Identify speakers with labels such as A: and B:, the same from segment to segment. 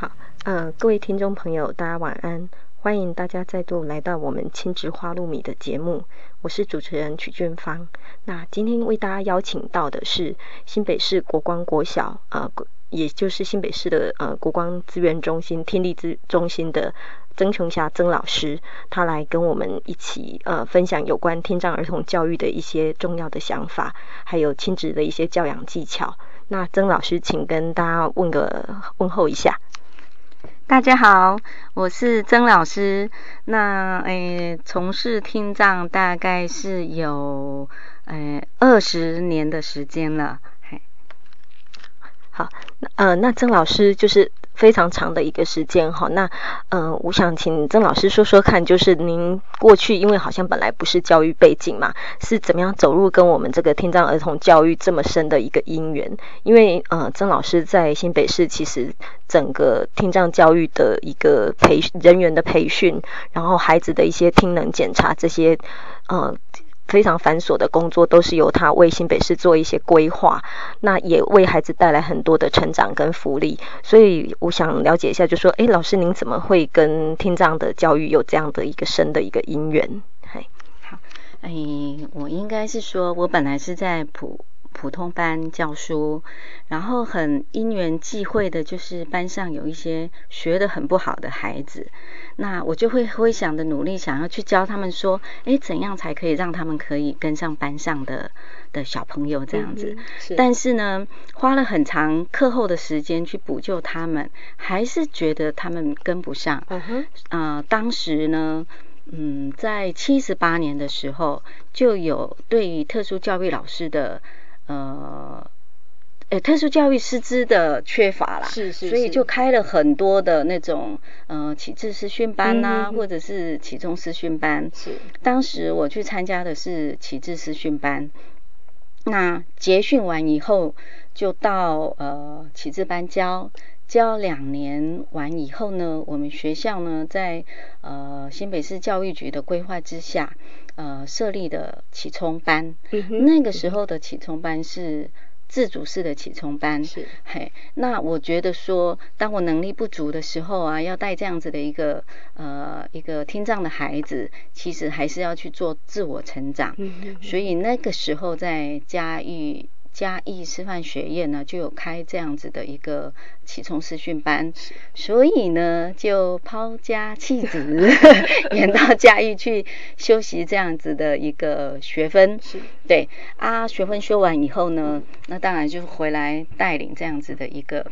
A: 好，嗯，各位听众朋友，大家晚安。欢迎大家再度来到我们亲子花露米的节目，我是主持人曲俊芳。那今天为大家邀请到的是新北市国光国小，呃，也就是新北市的呃国光资源中心听力资中心的曾琼霞曾老师，他来跟我们一起呃分享有关听障儿童教育的一些重要的想法，还有亲子的一些教养技巧。那曾老师，请跟大家问个问候一下。
B: 大家好，我是曾老师。那诶，从事听障大概是有诶二十年的时间了。嘿，
A: 好，呃，那曾老师就是。非常长的一个时间哈，那嗯，我想请曾老师说说看，就是您过去因为好像本来不是教育背景嘛，是怎么样走入跟我们这个听障儿童教育这么深的一个因缘？因为呃，曾老师在新北市其实整个听障教育的一个培人员的培训，然后孩子的一些听能检查这些呃。非常繁琐的工作都是由他为新北市做一些规划，那也为孩子带来很多的成长跟福利。所以我想了解一下，就说，哎，老师您怎么会跟听障的教育有这样的一个深的一个因缘？
B: 嘿，好，哎，我应该是说，我本来是在普普通班教书，然后很因缘际会的，就是班上有一些学的很不好的孩子。那我就会会想的努力，想要去教他们说，哎，怎样才可以让他们可以跟上班上的的小朋友这样子。但是呢，花了很长课后的时间去补救他们，还是觉得他们跟不上。嗯哼。啊，当时呢，嗯，在七十八年的时候，就有对于特殊教育老师的呃。呃，特殊教育师资的缺乏啦，
A: 是是，
B: 所以就开了很多的那种呃启智师训班呐，或者是启中师训班。
A: 是，
B: 当时我去参加的是启智师训班，那结训完以后，就到呃启智班教，教两年完以后呢，我们学校呢在呃新北市教育局的规划之下，呃设立的启聪班。嗯那个时候的启聪班是。自主式的启聪班
A: 是
B: 嘿，那我觉得说，当我能力不足的时候啊，要带这样子的一个呃一个听障的孩子，其实还是要去做自我成长。嗯所以那个时候在嘉义。嘉义师范学院呢，就有开这样子的一个启聪师训班，所以呢，就抛家弃子，远到嘉义去修习这样子的一个学分。
A: 是，
B: 对啊，学分修完以后呢，那当然就回来带领这样子的一个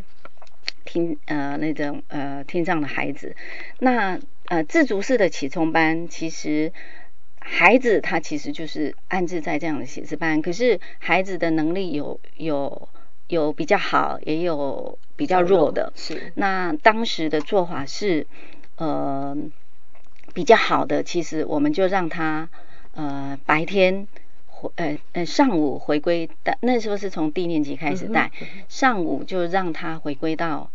B: 听呃那种呃听障的孩子。那呃自足式的启聪班其实。孩子他其实就是安置在这样的写字班，可是孩子的能力有有有比较好，也有比较弱的。
A: 是。
B: 那当时的做法是，呃，比较好的，其实我们就让他呃白天回呃呃上午回归，但那时候是从低年级开始带，上午就让他回归到。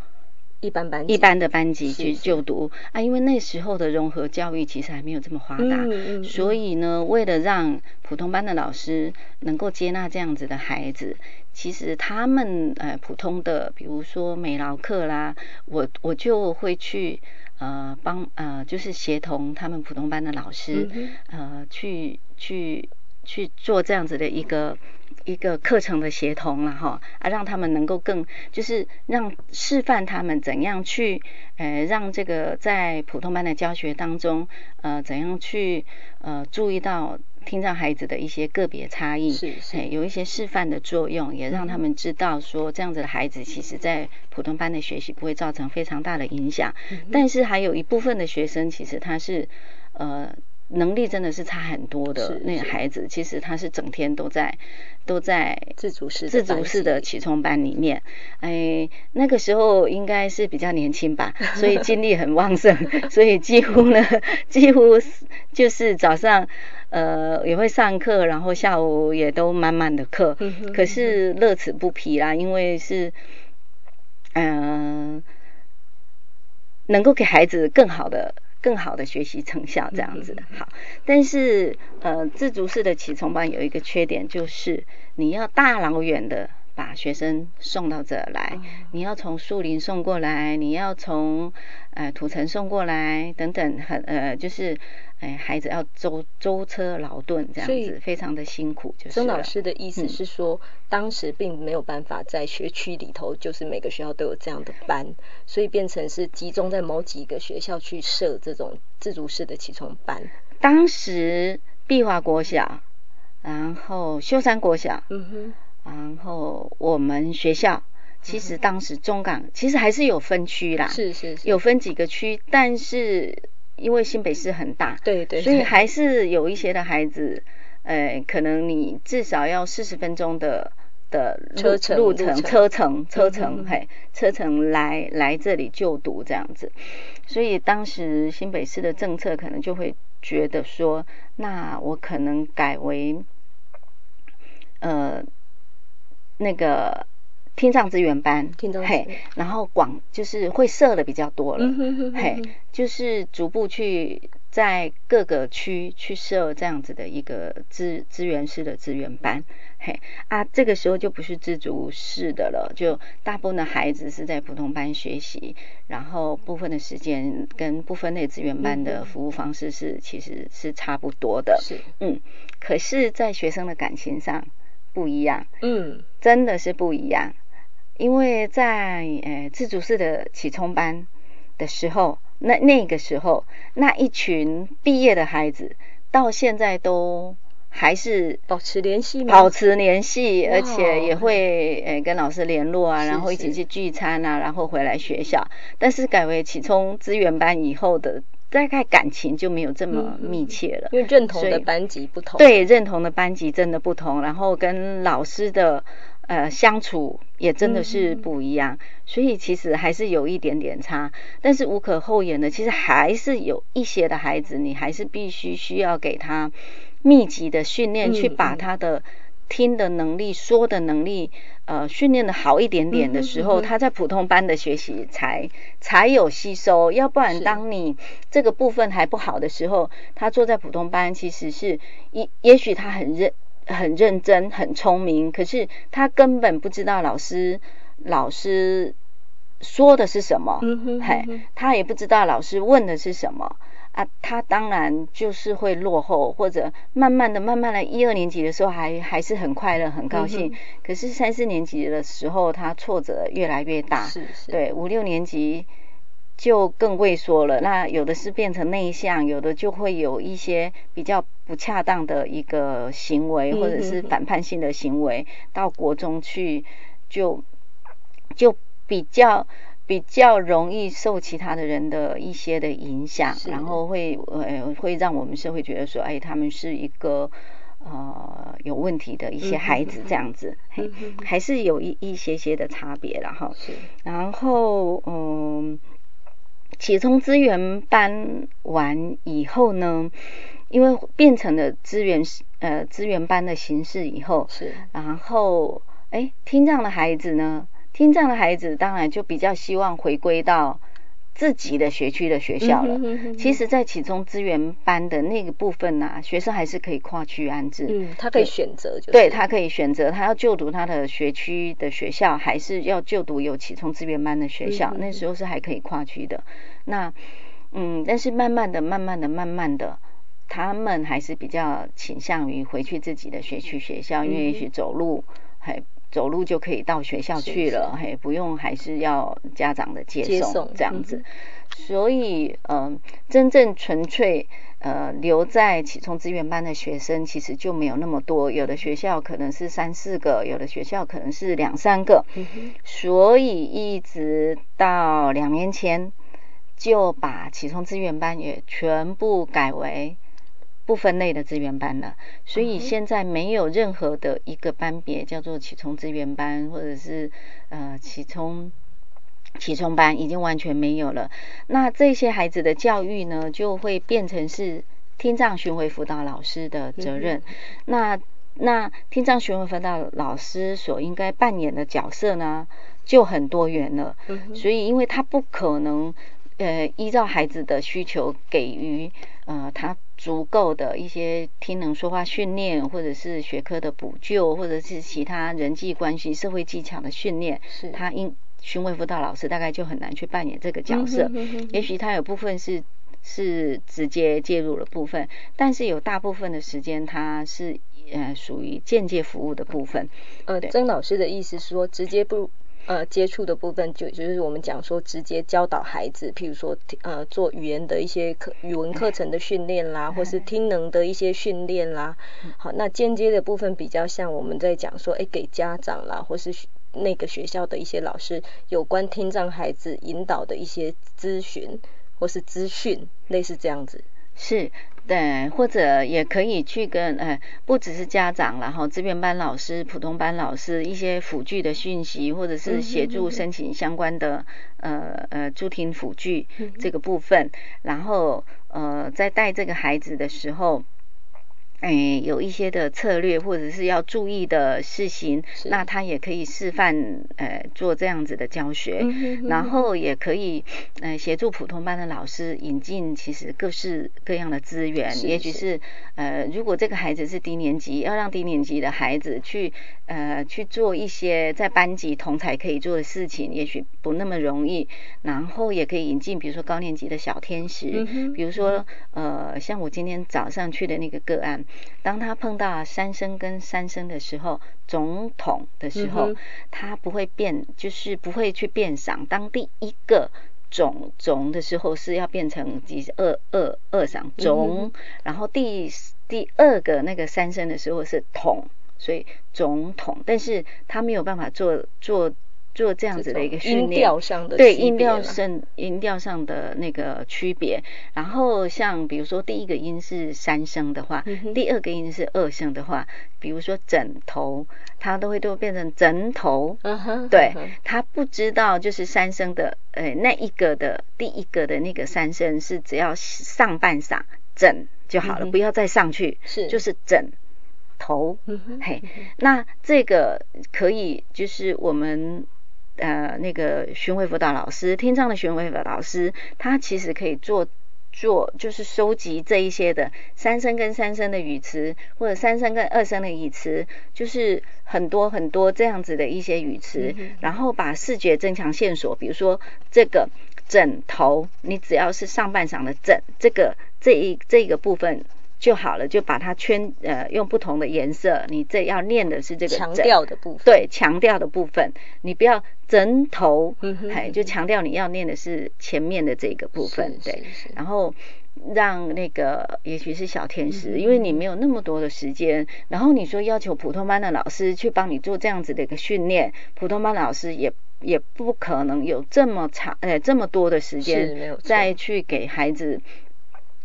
A: 一般班
B: 一般的班级去就读。啊，因为那时候的融合教育其实还没有这么发达，所以呢，为了让普通班的老师能够接纳这样子的孩子，其实他们呃普通的，比如说美劳课啦，我我就会去呃帮呃就是协同他们普通班的老师呃去去去做这样子的一个。一个课程的协同了哈啊，让他们能够更就是让示范他们怎样去呃让这个在普通班的教学当中呃怎样去呃注意到听障孩子的一些个别差异，
A: 是是
B: 有一些示范的作用，也让他们知道说这样子的孩子，其实在普通班的学习不会造成非常大的影响。但是还有一部分的学生，其实他是呃。能力真的是差很多的那个孩子，其实他是整天都在都在
A: 自主式
B: 自主式的启聪班里面。哎，那个时候应该是比较年轻吧，所以精力很旺盛，所以几乎呢，几乎就是早上呃也会上课，然后下午也都满满的课。可是乐此不疲啦，因为是嗯能够给孩子更好的。更好的学习成效，这样子的好。但是，呃，自主式的启聪班有一个缺点，就是你要大老远的把学生送到这来，你要从树林送过来，你要从呃土城送过来，等等，很呃，就是。哎，孩子要舟舟车劳顿这样子，非常的辛苦。就是
A: 曾老师的意思是说，当时并没有办法在学区里头，就是每个学校都有这样的班，所以变成是集中在某几个学校去设这种自主式的起床班。
B: 当时碧华国小，然后秀山国小，嗯哼，然后我们学校，其实当时中港其实还是有分区啦，
A: 是是是，
B: 有分几个区，但是。因为新北市很大，
A: 对对，
B: 所以还是有一些的孩子，呃，可能你至少要四十分钟的的
A: 车程
B: 路程车程车程嘿车程来来这里就读这样子，所以当时新北市的政策可能就会觉得说，那我可能改为，呃，那个。听障资源班，嘿，然后广就是会设的比较多了，嘿，就是逐步去在各个区去设这样子的一个资资源式的资源班，嘿，啊，这个时候就不是自主式的了，就大部分的孩子是在普通班学习，然后部分的时间跟部分类资源班的服务方式是其实是差不多的，
A: 是，
B: 嗯，可是，在学生的感情上不一样，嗯，真的是不一样。因为在呃自主式的起冲班的时候，那那个时候那一群毕业的孩子，到现在都还是
A: 保持联系吗？
B: 保持联系，而且也会呃跟老师联络啊，然后一起去聚餐啊，然后回来学校。但是改为起冲资源班以后的，大概感情就没有这么密切了，
A: 因为认同的班级不同。
B: 对，认同的班级真的不同，然后跟老师的。呃，相处也真的是不一样，所以其实还是有一点点差，但是无可厚言的，其实还是有一些的孩子，你还是必须需要给他密集的训练，去把他的听的能力、说的能力，呃，训练的好一点点的时候，他在普通班的学习才才有吸收，要不然当你这个部分还不好的时候，他坐在普通班，其实是也也许他很认。很认真，很聪明，可是他根本不知道老师老师说的是什么，嘿，他也不知道老师问的是什么啊，他当然就是会落后，或者慢慢的、慢慢的，一二年级的时候还还是很快乐、很高兴，可是三四年级的时候，他挫折越来越大，
A: 是是，
B: 对，五六年级。就更畏缩了。那有的是变成内向，有的就会有一些比较不恰当的一个行为，或者是反叛性的行为。到国中去，就就比较比较容易受其他的人的一些的影响，然后会呃会让我们社会觉得说，哎，他们是一个呃有问题的一些孩子这样子，嘿还是有一一些些的差别然后然后嗯。启聪资源班完以后呢，因为变成了资源呃资源班的形式以后，
A: 是，
B: 然后哎听障的孩子呢，听障的孩子当然就比较希望回归到。自己的学区的学校了。其实，在启聪资源班的那个部分呢，学生还是可以跨区安置。
A: 嗯，他可以选择，就
B: 对他可以选择，他要就读他的学区的学校，还是要就读有启聪资源班的学校。那时候是还可以跨区的。那嗯，但是慢慢的、慢慢的、慢慢的，他们还是比较倾向于回去自己的学区学校，因为也许走路还。走路就可以到学校去了，嘿，不用还是要家长的接送这样子。所以，嗯，真正纯粹呃留在启聪资源班的学生，其实就没有那么多。有的学校可能是三四个，有的学校可能是两三个。所以一直到两年前，就把启聪资源班也全部改为不分类的资源班了。所以现在没有任何的一个班别叫做启聪资源班，或者是呃启聪。启聪班已经完全没有了，那这些孩子的教育呢，就会变成是听障巡回辅导老师的责任。那那听障巡回辅导老师所应该扮演的角色呢，就很多元了。所以，因为他不可能呃依照孩子的需求给予呃他足够的一些听能说话训练，或者是学科的补救，或者是其他人际关系、社会技巧的训练，
A: 是
B: 他应。询问辅导老师大概就很难去扮演这个角色，也许他有部分是是直接介入了部分，但是有大部分的时间他是呃属于间接服务的部分。
A: 呃，曾老师的意思说，直接不呃接触的部分，就就是我们讲说直接教导孩子，譬如说呃做语言的一些课语文课程的训练啦，或是听能的一些训练啦。好，那间接的部分比较像我们在讲说，哎，给家长啦，或是。那个学校的一些老师有关听障孩子引导的一些咨询或是资讯，类似这样子，
B: 是对，或者也可以去跟呃，不只是家长然后这边班老师、普通班老师一些辅具的讯息，或者是协助申请相关的呃呃助听辅具这个部分，然后呃在带这个孩子的时候。哎，有一些的策略或者是要注意的事情，那他也可以示范，呃，做这样子的教学，然后也可以，呃，协助普通班的老师引进其实各式各样的资源，也许是，呃，如果这个孩子是低年级，要让低年级的孩子去，呃，去做一些在班级同才可以做的事情，也许不那么容易，然后也可以引进，比如说高年级的小天使，比如说，呃，像我今天早上去的那个个案。当他碰到三声跟三声的时候，总统的时候，他不会变，就是不会去变嗓。当第一个总总的时候，是要变成几二二二嗓总，然后第第二个那个三声的时候是统，所以总统，但是他没有办法做做。做这样子的一个训练，对音调上音调上的那个区别。然后像比如说第一个音是三声的话，第二个音是二声的话，比如说枕头，它都会都变成枕头。对，他不知道就是三声的，呃，那一个的第一个的那个三声是只要上半嗓枕就好了，不要再上去，
A: 是
B: 就是枕头。嘿，那这个可以就是我们。呃，那个巡回辅导老师，听障的巡回辅导老师，他其实可以做做，就是收集这一些的三声跟三声的语词，或者三声跟二声的语词，就是很多很多这样子的一些语词，然后把视觉增强线索，比如说这个枕头，你只要是上半场的枕，这个这一这个部分。就好了，就把它圈呃，用不同的颜色。你这要念的是这个
A: 强调的部分，
B: 对，强调的部分，你不要枕头，哎，就强调你要念的是前面的这个部分，对。然后让那个也许是小天使，因为你没有那么多的时间。然后你说要求普通班的老师去帮你做这样子的一个训练，普通班老师也也不可能有这么长呃这么多的时间再去给孩子。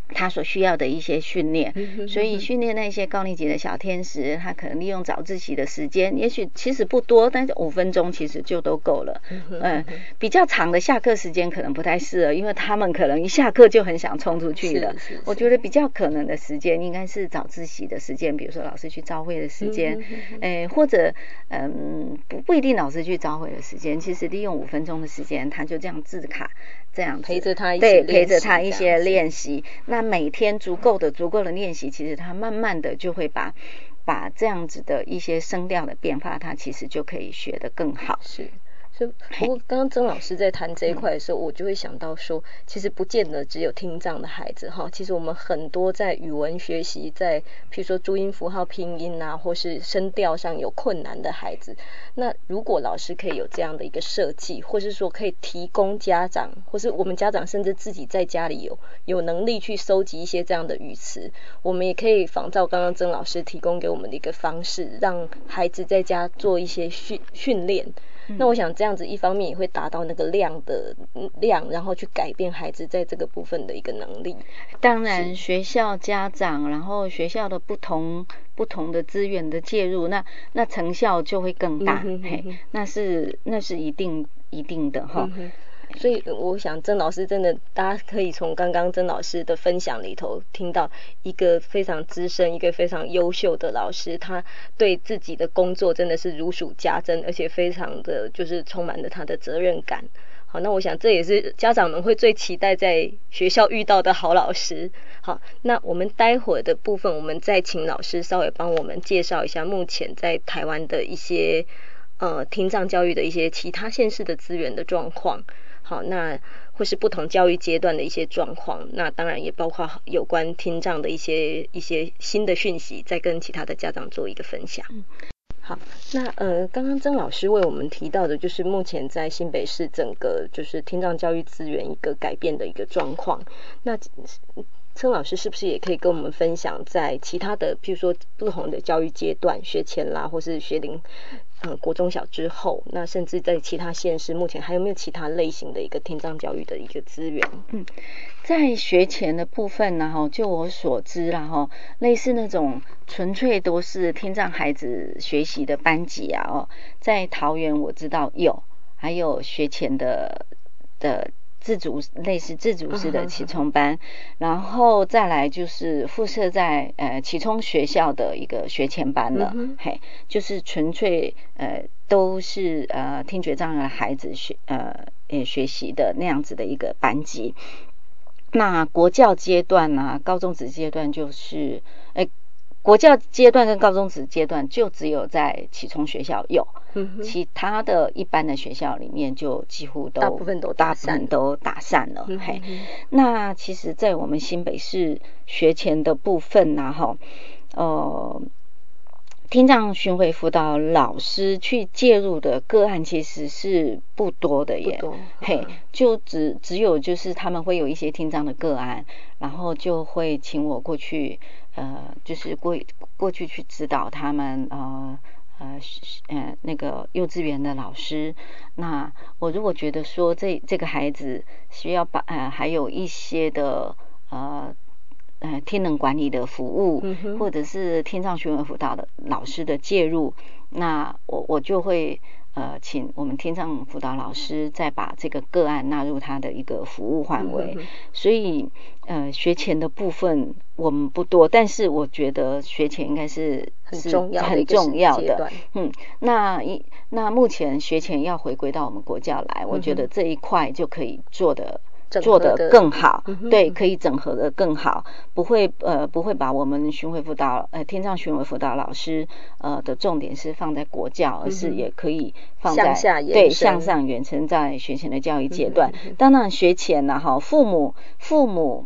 B: 他所需要的一些训练，所以训练那些高年级的小天使，他可能利用早自习的时间，也许其实不多，但是五分钟其实就都够了。嗯，比较长的下课时间可能不太适合，因为他们可能一下课就很想冲出去了。我觉得比较可能的时间应该是早自习的时间，比如说老师去招会的时间，诶，或者嗯不不一定老师去招会的时间，其实利用五分钟的时间，他就这样自卡。这样
A: 陪着他，
B: 对，陪着他一些练习。那每天足够的、足够的练习，其实他慢慢的就会把把这样子的一些声调的变化，他其实就可以学得更好。
A: 是。所以，不过刚刚曾老师在谈这一块的时候，我就会想到说，其实不见得只有听障的孩子哈，其实我们很多在语文学习，在譬如说注音符号、拼音啊，或是声调上有困难的孩子，那如果老师可以有这样的一个设计，或是说可以提供家长，或是我们家长甚至自己在家里有有能力去收集一些这样的语词，我们也可以仿照刚刚曾老师提供给我们的一个方式，让孩子在家做一些训训练。那我想这样子，一方面也会达到那个量的量，然后去改变孩子在这个部分的一个能力。
B: 当然，学校、家长，然后学校的不同不同的资源的介入，那那成效就会更大。嘿，那是那是一定一定的哈。
A: 所以我想曾老师真的，大家可以从刚刚曾老师的分享里头听到一个非常资深、一个非常优秀的老师，他对自己的工作真的是如数家珍，而且非常的就是充满了他的责任感。好，那我想这也是家长们会最期待在学校遇到的好老师。好，那我们待会的部分，我们再请老师稍微帮我们介绍一下目前在台湾的一些呃听障教育的一些其他县市的资源的状况。好，那或是不同教育阶段的一些状况，那当然也包括有关听障的一些一些新的讯息，再跟其他的家长做一个分享。好，那呃，刚刚曾老师为我们提到的，就是目前在新北市整个就是听障教育资源一个改变的一个状况。那曾老师是不是也可以跟我们分享，在其他的，譬如说不同的教育阶段，学前啦，或是学龄？呃，国中小之后，那甚至在其他县市，目前还有没有其他类型的一个听障教育的一个资源？
B: 嗯，在学前的部分呢，哈，就我所知啦，哈，类似那种纯粹都是听障孩子学习的班级啊，哦，在桃园我知道有，还有学前的的。自主类似自主式的启聪班，然后再来就是附设在呃启聪学校的一个学前班了，嘿，就是纯粹呃都是呃听觉障碍的孩子学呃也学习的那样子的一个班级。那国教阶段呢，高中职阶段就是诶。国教阶段跟高中职阶段就只有在启聪学校有，其他的一般的学校里面就几乎都
A: 大部分都大
B: 部分都打散了。嘿，那其实，在我们新北市学前的部分呢，哈，呃，听障巡回辅导老师去介入的个案其实是不多的耶。嘿，就只只有就是他们会有一些听障的个案，然后就会请我过去。呃，就是过过去去指导他们，呃呃呃那个幼稚园的老师。那我如果觉得说这这个孩子需要把呃还有一些的呃呃天能管理的服务，或者是天上学文辅导的老师的介入，那我我就会。呃，请我们天上辅导老师再把这个个案纳入他的一个服务范围。所以，呃，学前的部分我们不多，但是我觉得学前应该是
A: 很重要、
B: 很重要的。嗯，那一那目前学前要回归到我们国教来，我觉得这一块就可以做的。做
A: 的
B: 更好，对，可以整合的更好，不会呃不会把我们巡回辅导呃天上巡回辅导老师呃的重点是放在国教，而是也可以放在对向上远程在学前的教育阶段。当然学前呢哈，父母父母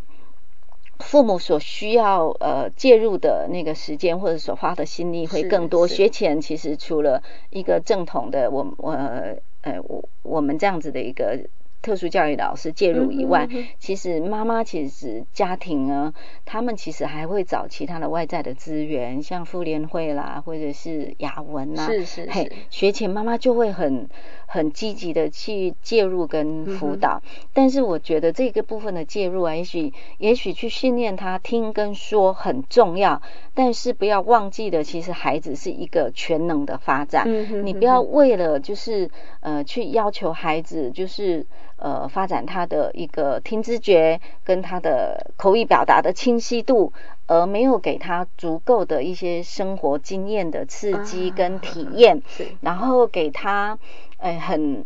B: 父母所需要呃介入的那个时间或者所花的心力会更多。学前其实除了一个正统的我我呃我我们这样子的一个。特殊教育老师介入以外，其实妈妈其实家庭呢，他们其实还会找其他的外在的资源，像妇联会啦，或者是雅文啦，
A: 是是是，
B: 学前妈妈就会很很积极的去介入跟辅导。但是我觉得这个部分的介入啊，也许也许去训练他听跟说很重要，但是不要忘记的，其实孩子是一个全能的发展。你不要为了就是呃去要求孩子就是。呃，发展他的一个听知觉跟他的口语表达的清晰度，而没有给他足够的一些生活经验的刺激跟体验，然后给他呃很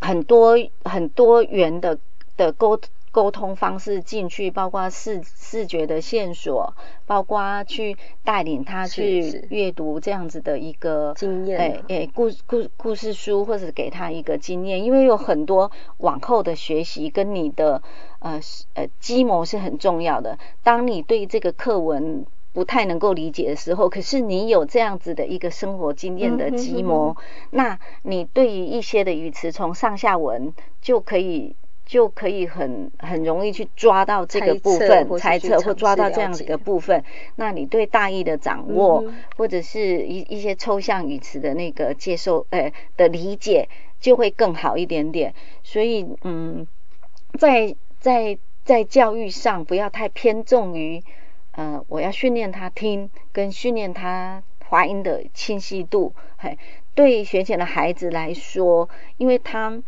B: 很多很多元的的沟沟通方式进去，包括视视觉的线索，包括去带领他去阅读这样子的一个
A: 经验，哎
B: 哎，故故故事书，或者给他一个经验，因为有很多往后的学习跟你的呃呃积模是很重要的。当你对这个课文不太能够理解的时候，可是你有这样子的一个生活经验的积模，那你对于一些的语词从上下文就可以。就可以很很容易去抓到这个部分，猜测或抓到这样子的部分。那你对大意的掌握，或者是一一些抽象语词的那个接受，呃的理解，就会更好一点点。所以，嗯，在在在教育上，不要太偏重于，呃，我要训练他听，跟训练他发音的清晰度。嘿，对学前的孩子来说，因为他。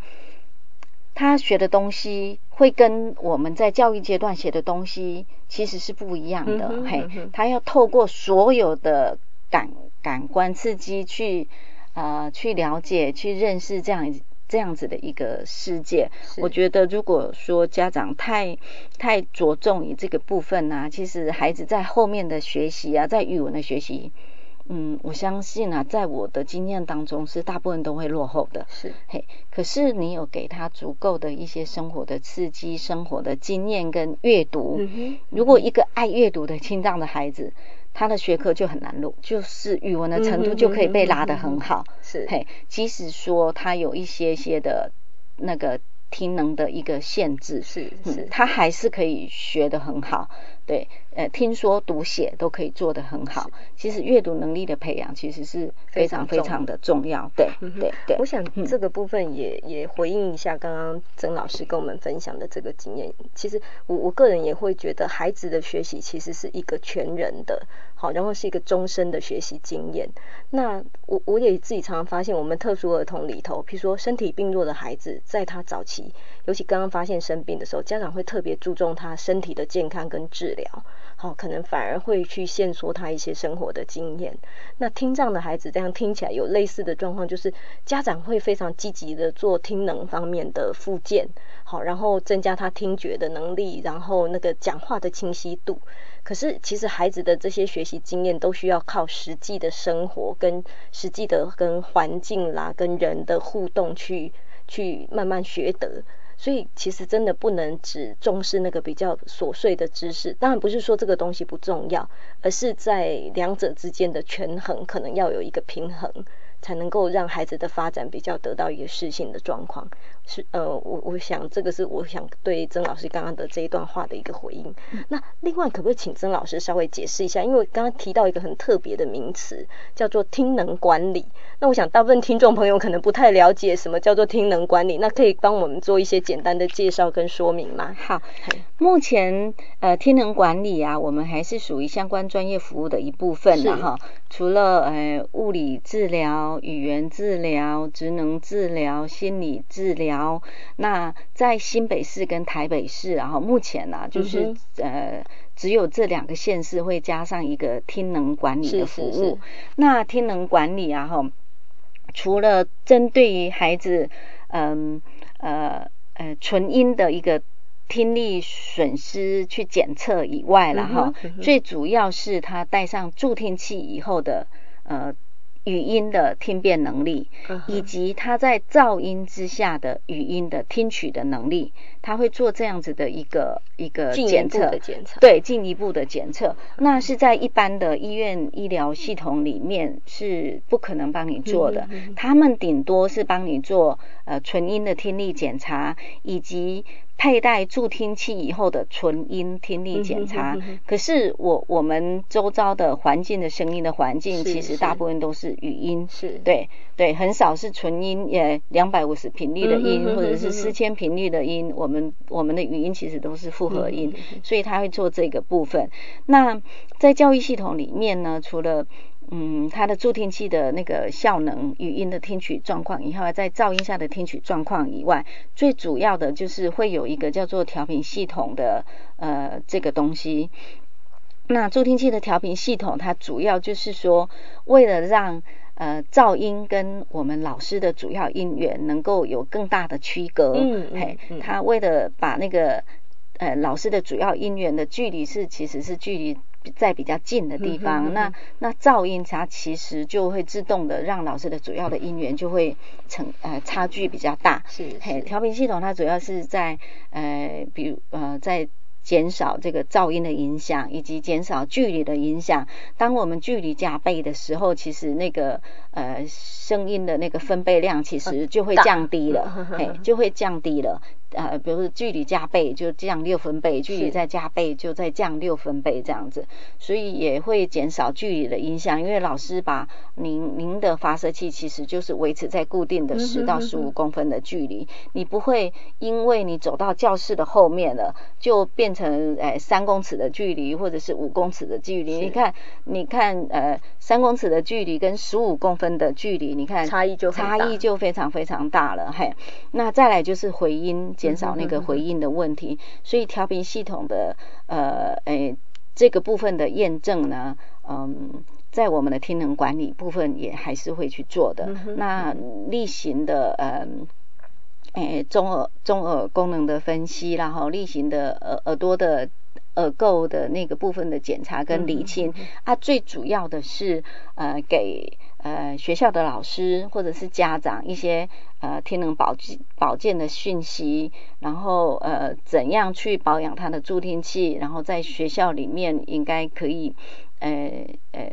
B: 他学的东西会跟我们在教育阶段学的东西其实是不一样的，嘿，他要透过所有的感感官刺激去呃去了解、去认识这样这样子的一个世界。我觉得如果说家长太太着重于这个部分呢，其实孩子在后面的学习啊，在语文的学习。嗯，我相信啊，在我的经验当中，是大部分都会落后的。
A: 是，
B: 嘿，可是你有给他足够的一些生活的刺激、生活的经验跟阅读。如果一个爱阅读的青藏的孩子，他的学科就很难录，就是语文的程度就可以被拉得很好。
A: 是，
B: 嘿，即使说他有一些些的那个听能的一个限制，
A: 是是，
B: 他还是可以学得很好。对。呃，听说读写都可以做得很好。其实阅读能力的培养其实是非常非常的重要。对，对，对。
A: 我想这个部分也也回应一下刚刚曾老师跟我们分享的这个经验。其实我我个人也会觉得，孩子的学习其实是一个全人的，好，然后是一个终身的学习经验。那我我也自己常常发现，我们特殊儿童里头，譬如说身体病弱的孩子，在他早期，尤其刚刚发现生病的时候，家长会特别注重他身体的健康跟治疗。好，可能反而会去限缩他一些生活的经验。那听障的孩子这样听起来有类似的状况，就是家长会非常积极的做听能方面的附件，好，然后增加他听觉的能力，然后那个讲话的清晰度。可是其实孩子的这些学习经验都需要靠实际的生活跟实际的跟环境啦、跟人的互动去去慢慢学得。所以其实真的不能只重视那个比较琐碎的知识，当然不是说这个东西不重要，而是在两者之间的权衡，可能要有一个平衡。才能够让孩子的发展比较得到一个适性的状况，是呃，我我想这个是我想对曾老师刚刚的这一段话的一个回应。那另外可不可以请曾老师稍微解释一下？因为刚刚提到一个很特别的名词，叫做听能管理。那我想大部分听众朋友可能不太了解什么叫做听能管理，那可以帮我们做一些简单的介绍跟说明吗？
B: 好，目前呃听能管理啊，我们还是属于相关专业服务的一部分了哈。除了呃物理治疗、语言治疗、职能治疗、心理治疗，那在新北市跟台北市，然后目前呢，就是呃只有这两个县市会加上一个听能管理的服务。那听能管理啊，哈，除了针对于孩子，嗯呃呃纯音的一个。听力损失去检测以外了哈，最主要是他戴上助听器以后的呃语音的听辨能力，以及他在噪音之下的语音的听取的能力。他会做这样子的一个一个检测，检测。对进一步的检测，那是在一般的医院医疗系统里面是不可能帮你做的，他们顶多是帮你做呃纯音的听力检查，以及佩戴助听器以后的纯音听力检查。可是我我们周遭的环境的声音的环境，其实大部分都是语音，
A: 是。
B: 对对，很少是纯音，呃两百五十频率的音，或者是四千频率的音，我。我们我们的语音其实都是复合音，所以他会做这个部分。那在教育系统里面呢，除了嗯它的助听器的那个效能、语音的听取状况，以后在噪音下的听取状况以外，最主要的就是会有一个叫做调频系统的呃这个东西。那助听器的调频系统，它主要就是说为了让呃，噪音跟我们老师的主要音源能够有更大的区隔。嗯，嘿，他为了把那个呃老师的主要音源的距离是其实是距离在比较近的地方，那那噪音它其实就会自动的让老师的主要的音源就会成呃差距比较大。
A: 是，
B: 嘿，调频系统它主要是在呃比如呃在。减少这个噪音的影响，以及减少距离的影响。当我们距离加倍的时候，其实那个呃声音的那个分贝量其实就会降低了，哎，就会降低了。呃，比如说距离加倍就降六分贝，距离再加倍就再降六分贝这样子，所以也会减少距离的影响。因为老师把您您的发射器其实就是维持在固定的十到十五公分的距离，你不会因为你走到教室的后面了，就变成呃三公尺的距离或者是五公尺的距离。你看，你看呃三公尺的距离跟十五公分的距离，你看
A: 差异就
B: 差异就非常非常大了。嘿，那再来就是回音。减少那个回应的问题，所以调频系统的呃诶这个部分的验证呢，嗯，在我们的听能管理部分也还是会去做的。那例行的呃诶中耳中耳功能的分析，然后例行的耳耳朵的耳垢的那个部分的检查跟理清啊，最主要的是呃给。呃，学校的老师或者是家长一些呃天能保健保健的讯息，然后呃怎样去保养他的助听器，然后在学校里面应该可以呃呃。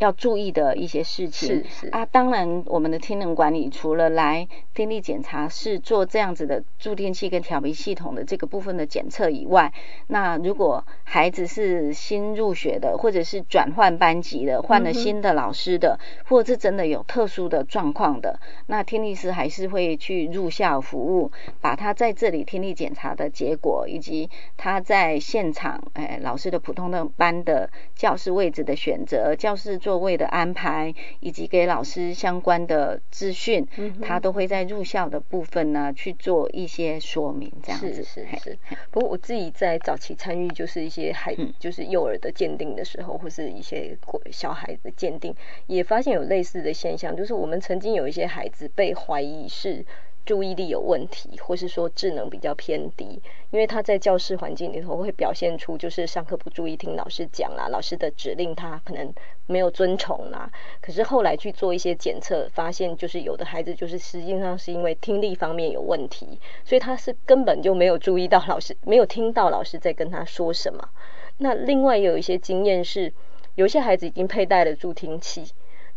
B: 要注意的一些事情。
A: 是是。
B: 啊，当然我们的听能管理除了来听力检查是做这样子的助听器跟调频系统的这个部分的检测以外，那如果孩子是新入学的，或者是转换班级的，换了新的老师的，或者是真的有特殊的状况的，那听力师还是会去入校服务，把他在这里听力检查的结果，以及他在现场哎老师的普通的班的教室位置的选择，教室座位的安排，以及给老师相关的资讯，他都会在入校的部分呢去做一些说明，这样子
A: 是是是。不过我自己在早期参与，就是一些孩，就是幼儿的鉴定的时候，或是一些小孩子鉴定，也发现有类似的现象，就是我们曾经有一些孩子被怀疑是。注意力有问题，或是说智能比较偏低，因为他在教室环境里头会表现出就是上课不注意听老师讲啦，老师的指令他可能没有遵从啦。可是后来去做一些检测，发现就是有的孩子就是实际上是因为听力方面有问题，所以他是根本就没有注意到老师，没有听到老师在跟他说什么。那另外有一些经验是，有些孩子已经佩戴了助听器。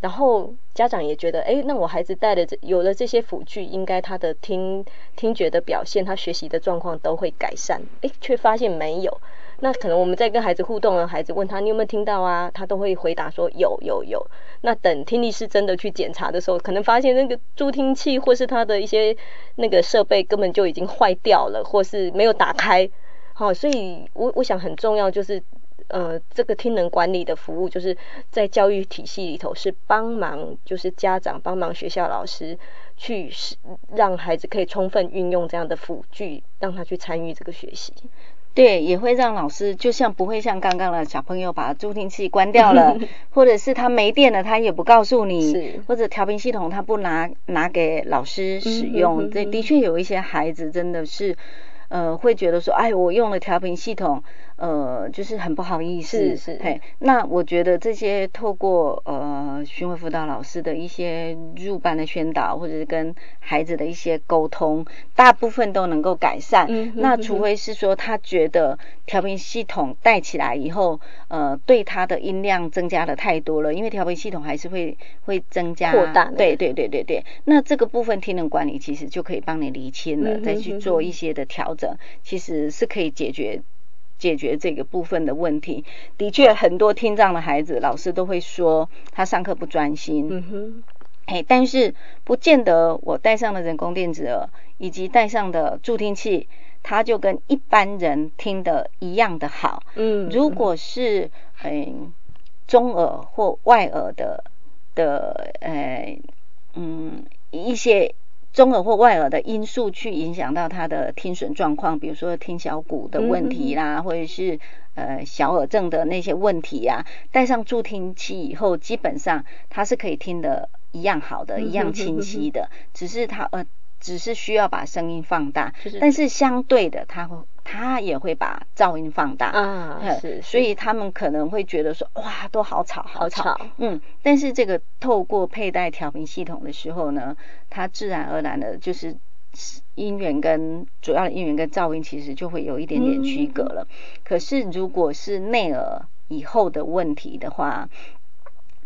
A: 然后家长也觉得，哎，那我孩子带的这有了这些辅具，应该他的听听觉的表现，他学习的状况都会改善。哎，却发现没有。那可能我们在跟孩子互动的孩子问他，你有没有听到啊？他都会回答说有有有。那等听力师真的去检查的时候，可能发现那个助听器或是他的一些那个设备根本就已经坏掉了，或是没有打开。好，所以我我想很重要就是。呃，这个听能管理的服务，就是在教育体系里头是帮忙，就是家长帮忙学校老师去使让孩子可以充分运用这样的辅具，让他去参与这个学习。
B: 对，也会让老师就像不会像刚刚的小朋友把助听器关掉了，或者是他没电了，他也不告诉你，或者调频系统他不拿拿给老师使用。这的确有一些孩子真的是。呃，会觉得说，哎，我用了调频系统，呃，就是很不好意思。
A: 是是。
B: 嘿，那我觉得这些透过呃巡回辅导老师的一些入班的宣导，或者是跟孩子的一些沟通，大部分都能够改善。嗯。那除非是说他觉得调频系统带起来以后，呃，对他的音量增加的太多了，因为调频系统还是会会增加
A: 扩大。
B: 对对对对对。那这个部分听能管理其实就可以帮你厘清了，再去做一些的调整。其实是可以解决解决这个部分的问题。的确，很多听障的孩子，老师都会说他上课不专心。嗯哼，哎，但是不见得我戴上了人工电子耳以及带上的助听器，他就跟一般人听的一样的好。嗯，如果是嗯中耳或外耳的的呃嗯一些。中耳或外耳的因素去影响到他的听损状况，比如说听小骨的问题啦，或者是呃小耳症的那些问题呀。戴上助听器以后，基本上他是可以听得一样好的，一样清晰的，只是他呃只是需要把声音放大，但是相对的，他会他也会把噪音放大。
A: 啊，是，
B: 所以他们可能会觉得说，哇，都好吵，好
A: 吵，
B: 嗯，但是这个透过佩戴调频系统的时候呢，它自然而然的就是音源跟主要的音源跟噪音其实就会有一点点区隔了。可是如果是内耳以后的问题的话，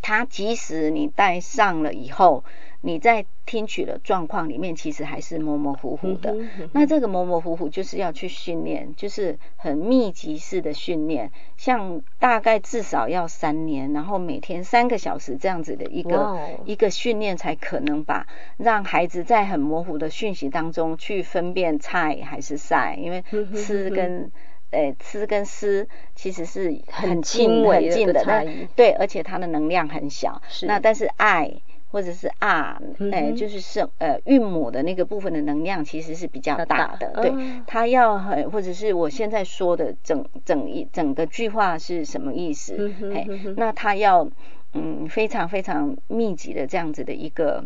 B: 它即使你戴上了以后，你在听取的状况里面，其实还是模模糊糊的。那这个模模糊糊就是要去训练，就是很密集式的训练，像大概至少要三年，然后每天三个小时这样子的一个一个训练，才可能把让孩子在很模糊的讯息当中去分辨菜还是晒，因为吃跟。诶，吃跟吃其实是很
A: 近很近的差
B: 异，对，而且它的能量很小。是那但是爱或者是啊，诶，就是是呃韵母的那个部分的能量其实是比较大的。对，它要很或者是我现在说的整整一整个句话是什么意思？嘿，那它要嗯非常非常密集的这样子的一个。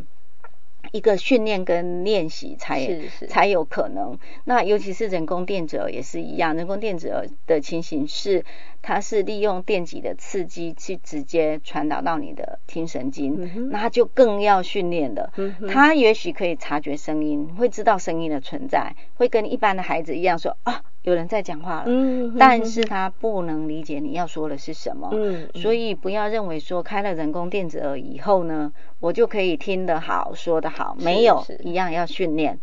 B: 一个训练跟练习才才有可能。那尤其是人工电子耳也是一样，人工电子耳的情形是，它是利用电极的刺激去直接传导到你的听神经，那就更要训练的。它也许可以察觉声音，会知道声音的存在，会跟一般的孩子一样说啊。有人在讲话了，但是他不能理解你要说的是什么，所以不要认为说开了人工电子耳以后呢，我就可以听得好，说得好，没有一样要训练，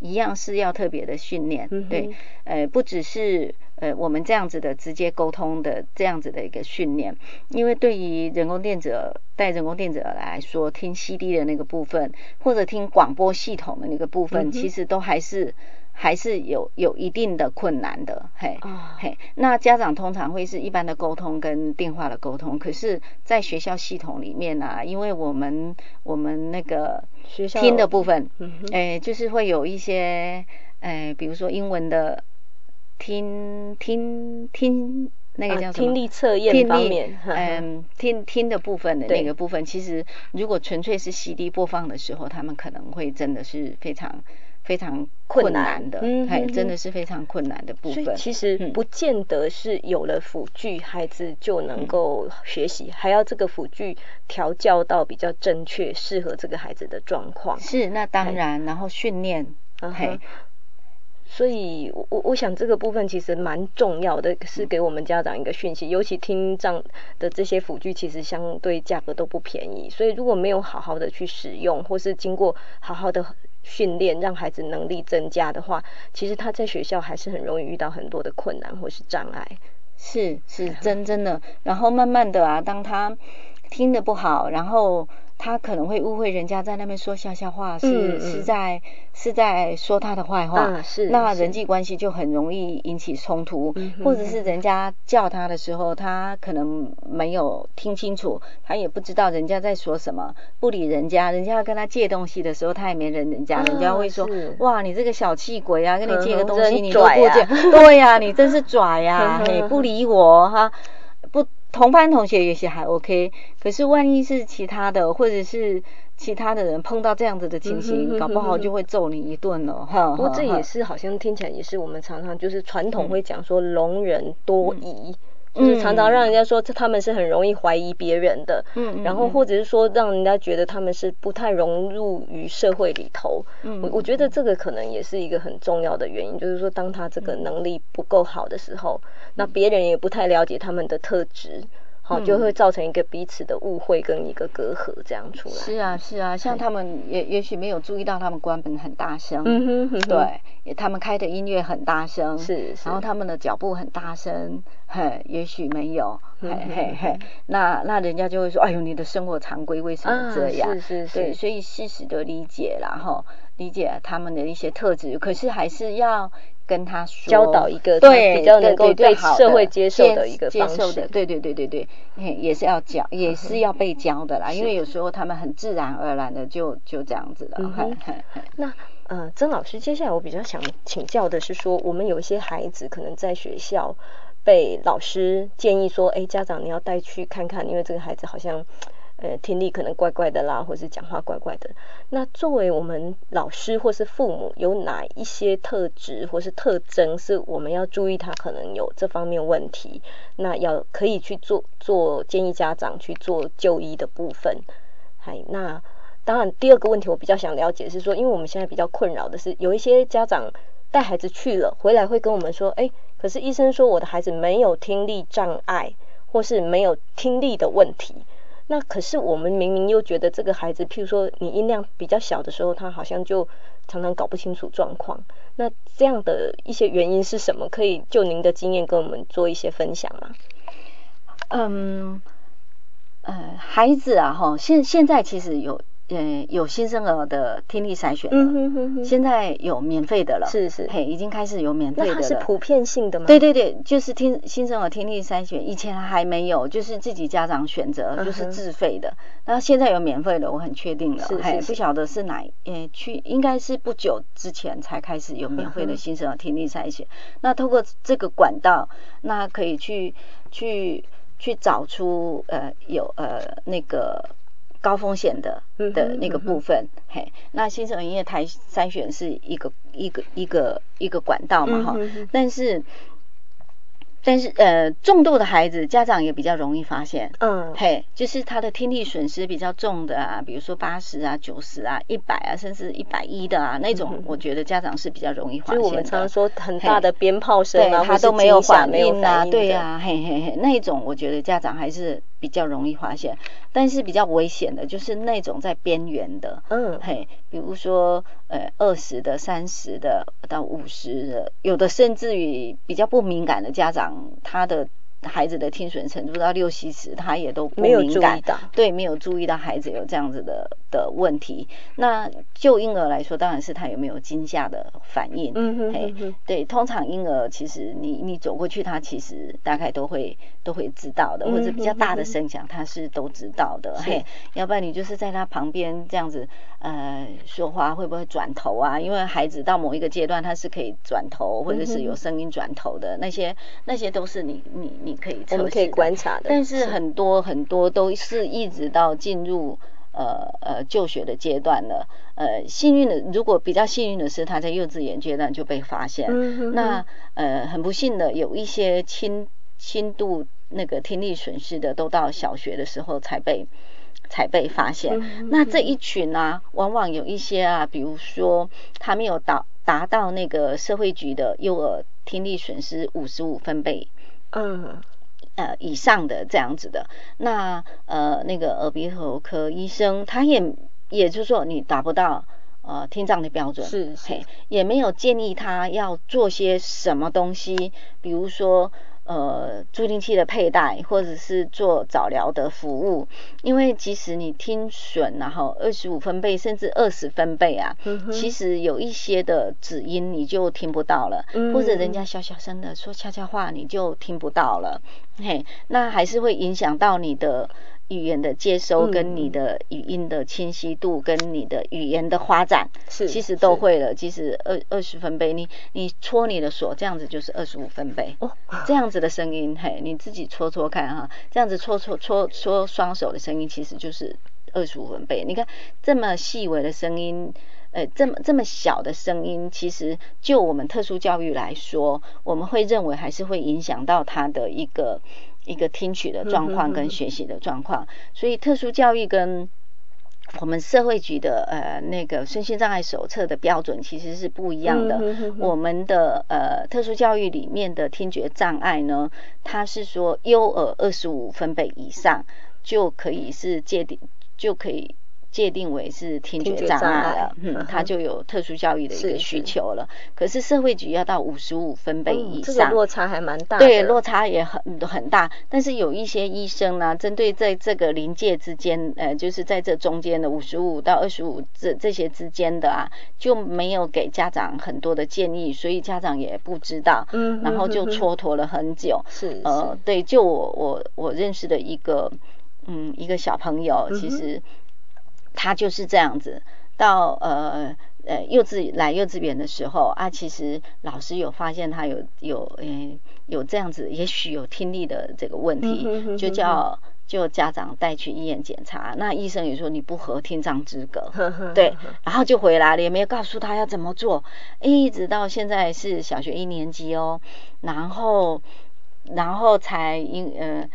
B: 一样是要特别的训练，对，呃，不只是呃我们这样子的直接沟通的这样子的一个训练，因为对于人工电子耳带人工电子耳来说，听 CD 的那个部分或者听广播系统的那个部分，其实都还是。还是有有一定的困难的，嘿，嘿，那家长通常会是一般的沟通跟电话的沟通，可是，在学校系统里面呢，因为我们我们那个
A: 学校
B: 听的部分，哎，就是会有一些，哎，比如说英文的听听听那个叫
A: 什么？听力测验方面，
B: 嗯，听听的部分的那个部分，其实如果纯粹是 CD 播放的时候，他们可能会真的是非常。非常困难的，哎，真的是非常困难的部分。
A: 其实不见得是有了辅具，孩子就能够学习，还要这个辅具调教到比较正确，适合这个孩子的状况。
B: 是，那当然，然后训练，嘿。
A: 所以，我我想这个部分其实蛮重要的，是给我们家长一个讯息。尤其听障的这些辅具，其实相对价格都不便宜。所以，如果没有好好的去使用，或是经过好好的训练，让孩子能力增加的话，其实他在学校还是很容易遇到很多的困难或是障碍。
B: 是是真真的。然后慢慢的啊，当他听得不好，然后。他可能会误会人家在那边说笑笑话，是是在是在说他的坏话，
A: 是
B: 那人际关系就很容易引起冲突，或者是人家叫他的时候，他可能没有听清楚，他也不知道人家在说什么，不理人家，人家要跟他借东西的时候，他也没人人家，人家会说哇，你这个小气鬼啊，跟你借个东西你都不借，对呀，你真是拽呀，你，不理我哈，不。同班同学也许还 OK，可是万一是其他的，或者是其他的人碰到这样子的情形，搞不好就会揍你一顿了哈。
A: 不过这也是好像听起来也是我们常常就是传统会讲说容人多疑。就是常常让人家说，他们是很容易怀疑别人的，嗯，然后或者是说让人家觉得他们是不太融入于社会里头，嗯，我我觉得这个可能也是一个很重要的原因，就是说当他这个能力不够好的时候，那别人也不太了解他们的特质。好，就会造成一个彼此的误会跟一个隔阂这样出来。
B: 是啊，是啊，像他们也也许没有注意到他们关门很大声，嗯哼，对，他们开的音乐很大声，
A: 是，
B: 然后他们的脚步很大声，嘿，也许没有，嘿嘿嘿，那那人家就会说，哎呦，你的生活常规为什么这样？
A: 是是是，
B: 对，所以适时的理解然后理解他们的一些特质，可是还是要。跟他说，
A: 教导一个对比较能够被社会接受的一个方式，
B: 对对对对对，也是要教，也是要被教的啦。因为有时候他们很自然而然的就就这样子了。
A: 那呃，曾老师，接下来我比较想请教的是说，我们有一些孩子可能在学校被老师建议说，哎，家长你要带去看看，因为这个孩子好像呃，听力可能怪怪的啦，或是讲话怪怪的。那作为我们老师或是父母，有哪一些特质或是特征是我们要注意他可能有这方面问题？那要可以去做做建议家长去做就医的部分。嗨，那当然第二个问题我比较想了解是说，因为我们现在比较困扰的是，有一些家长带孩子去了，回来会跟我们说，哎，可是医生说我的孩子没有听力障碍，或是没有听力的问题。那可是我们明明又觉得这个孩子，譬如说你音量比较小的时候，他好像就常常搞不清楚状况。那这样的一些原因是什么？可以就您的经验跟我们做一些分享吗？
B: 嗯，呃，孩子啊，哈，现现在其实有。呃，有新生儿的听力筛选了，现在有免费的了，
A: 是是，
B: 嘿，已经开始有免费的了。
A: 是普遍性的吗？
B: 对对对，就是听新生儿听力筛选，以前还没有，就是自己家长选择，就是自费的。那现在有免费的，我很确定了，嘿，不晓得是哪，呃，去应该是不久之前才开始有免费的新生儿听力筛选。那通过这个管道，那可以去去去找出呃有呃那个。高风险的的那个部分，嘿，那新生营业台筛选是一个一个一个一个管道嘛，哈，但是。但是呃，重度的孩子家长也比较容易发现，嗯，嘿，就是他的听力损失比较重的啊，比如说八十啊、九十啊、一百啊，甚至一百一的啊那种，我觉得家长是比较容易发现的。
A: 就我们常常说很大的鞭炮声
B: 啊，
A: 他
B: 都没有
A: 反
B: 应
A: 啊，
B: 对啊，嘿嘿嘿，那种我觉得家长还是比较容易发现。但是比较危险的就是那种在边缘的，嗯，嘿，比如说呃二十的、三十的到五十的，有的甚至于比较不敏感的家长。他的。孩子的听损程度到六七十，他也都不敏感，对，没有注意到孩子有这样子的的问题。那就婴儿来说，当然是他有没有惊吓的反应。嗯哼，嘿，对，通常婴儿其实你你走过去，他其实大概都会都会知道的，或者比较大的声响，他是都知道的。嘿，要不然你就是在他旁边这样子呃说话，会不会转头啊？因为孩子到某一个阶段，他是可以转头，或者是有声音转头的那些，那些都是你你。你可以
A: 我们可以观察的，
B: 但是很多很多都是一直到进入呃呃就学的阶段了。呃，幸运的，如果比较幸运的是，他在幼稚园阶段就被发现。那呃，很不幸的，有一些轻轻度那个听力损失的，都到小学的时候才被才被发现。那这一群呢，往往有一些啊，比如说他没有达达到那个社会局的幼儿听力损失五十五分贝。嗯，呃，以上的这样子的，那呃，那个耳鼻喉科医生，他也也就是说，你达不到呃听障的标准，
A: 是是，
B: 也没有建议他要做些什么东西，比如说。呃，助听器的佩戴，或者是做早疗的服务，因为即使你听损，然后二十五分贝甚至二十分贝啊，其实有一些的指音你就听不到了，或者人家小小声的说悄悄话你就听不到了，嘿，那还是会影响到你的。语言的接收跟你的语音的清晰度跟你的语言的发展，
A: 是
B: 其实都会了。其实二二十分贝，你你搓你的手，这样子就是二十五分贝。哦，这样子的声音，嘿，你自己搓搓看哈，这样子搓搓搓搓双手的声音，其实就是二十五分贝。你看这么细微的声音，呃，这么这么小的声音，其实就我们特殊教育来说，我们会认为还是会影响到他的一个。一个听取的状况跟学习的状况，所以特殊教育跟我们社会局的呃那个身心障碍手册的标准其实是不一样的。我们的呃特殊教育里面的听觉障碍呢，它是说优耳二十五分贝以上就可以是界定就可以。界定为是听觉障碍了，嗯，他就有特殊教育的一个需求了。可是社会局要到五十五分贝以上，这
A: 个落差还蛮大。
B: 对，落差也很很大。但是有一些医生呢，针对在这个临界之间，呃，就是在这中间的五十五到二十五这这些之间的啊，就没有给家长很多的建议，所以家长也不知道，嗯，然后就蹉跎了很久。
A: 是，呃，
B: 对，就我我我认识的一个，嗯，一个小朋友，其实。他就是这样子，到呃呃幼稚来幼稚园的时候啊，其实老师有发现他有有嗯有这样子，也许有听力的这个问题，就叫就家长带去医院检查，那医生也说你不合听障资格，对，然后就回来了，也没有告诉他要怎么做，一直到现在是小学一年级哦，然后然后才因呃。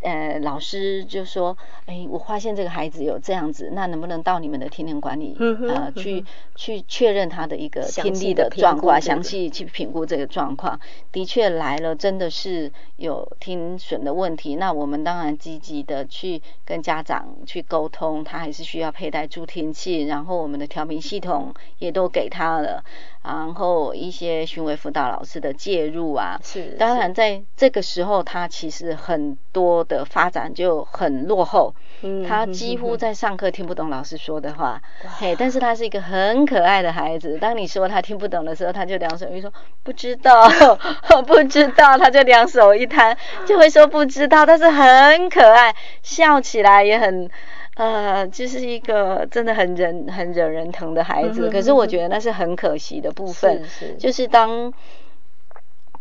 B: 呃，老师就说：“哎，我发现这个孩子有这样子，那能不能到你们的听力管理呃去去确认他的一个听力的状况，详细去评估这个状况？的确来了，真的是有听损的问题。那我们当然积极的去跟家长去沟通，他还是需要佩戴助听器，然后我们的调频系统也都给他了。”然后一些巡回辅导老师的介入啊，
A: 是
B: 当然在这个时候，他其实很多的发展就很落后，嗯，他几乎在上课听不懂老师说的话，嘿，但是他是一个很可爱的孩子。当你说他听不懂的时候，他就两手一说不知道，不知道，他就两手一摊，就会说不知道，但是很可爱，笑起来也很。呃，就是一个真的很人很惹人疼的孩子，可是我觉得那是很可惜的部分，就是当。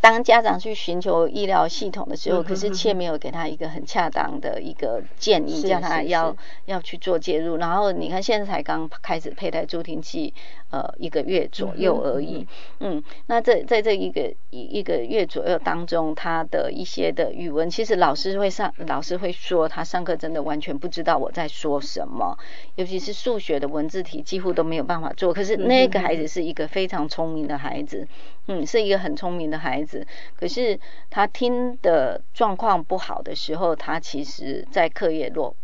B: 当家长去寻求医疗系统的时候，可是却没有给他一个很恰当的一个建议，叫他要要去做介入。然后你看，现在才刚开始佩戴助听器，呃，一个月左右而已。嗯，那这在这一个一一个月左右当中，他的一些的语文，其实老师会上，老师会说他上课真的完全不知道我在说什么，尤其是数学的文字题几乎都没有办法做。可是那个孩子是一个非常聪明的孩子。嗯，是一个很聪明的孩子，可是他听的状况不好的时候，他其实在课业落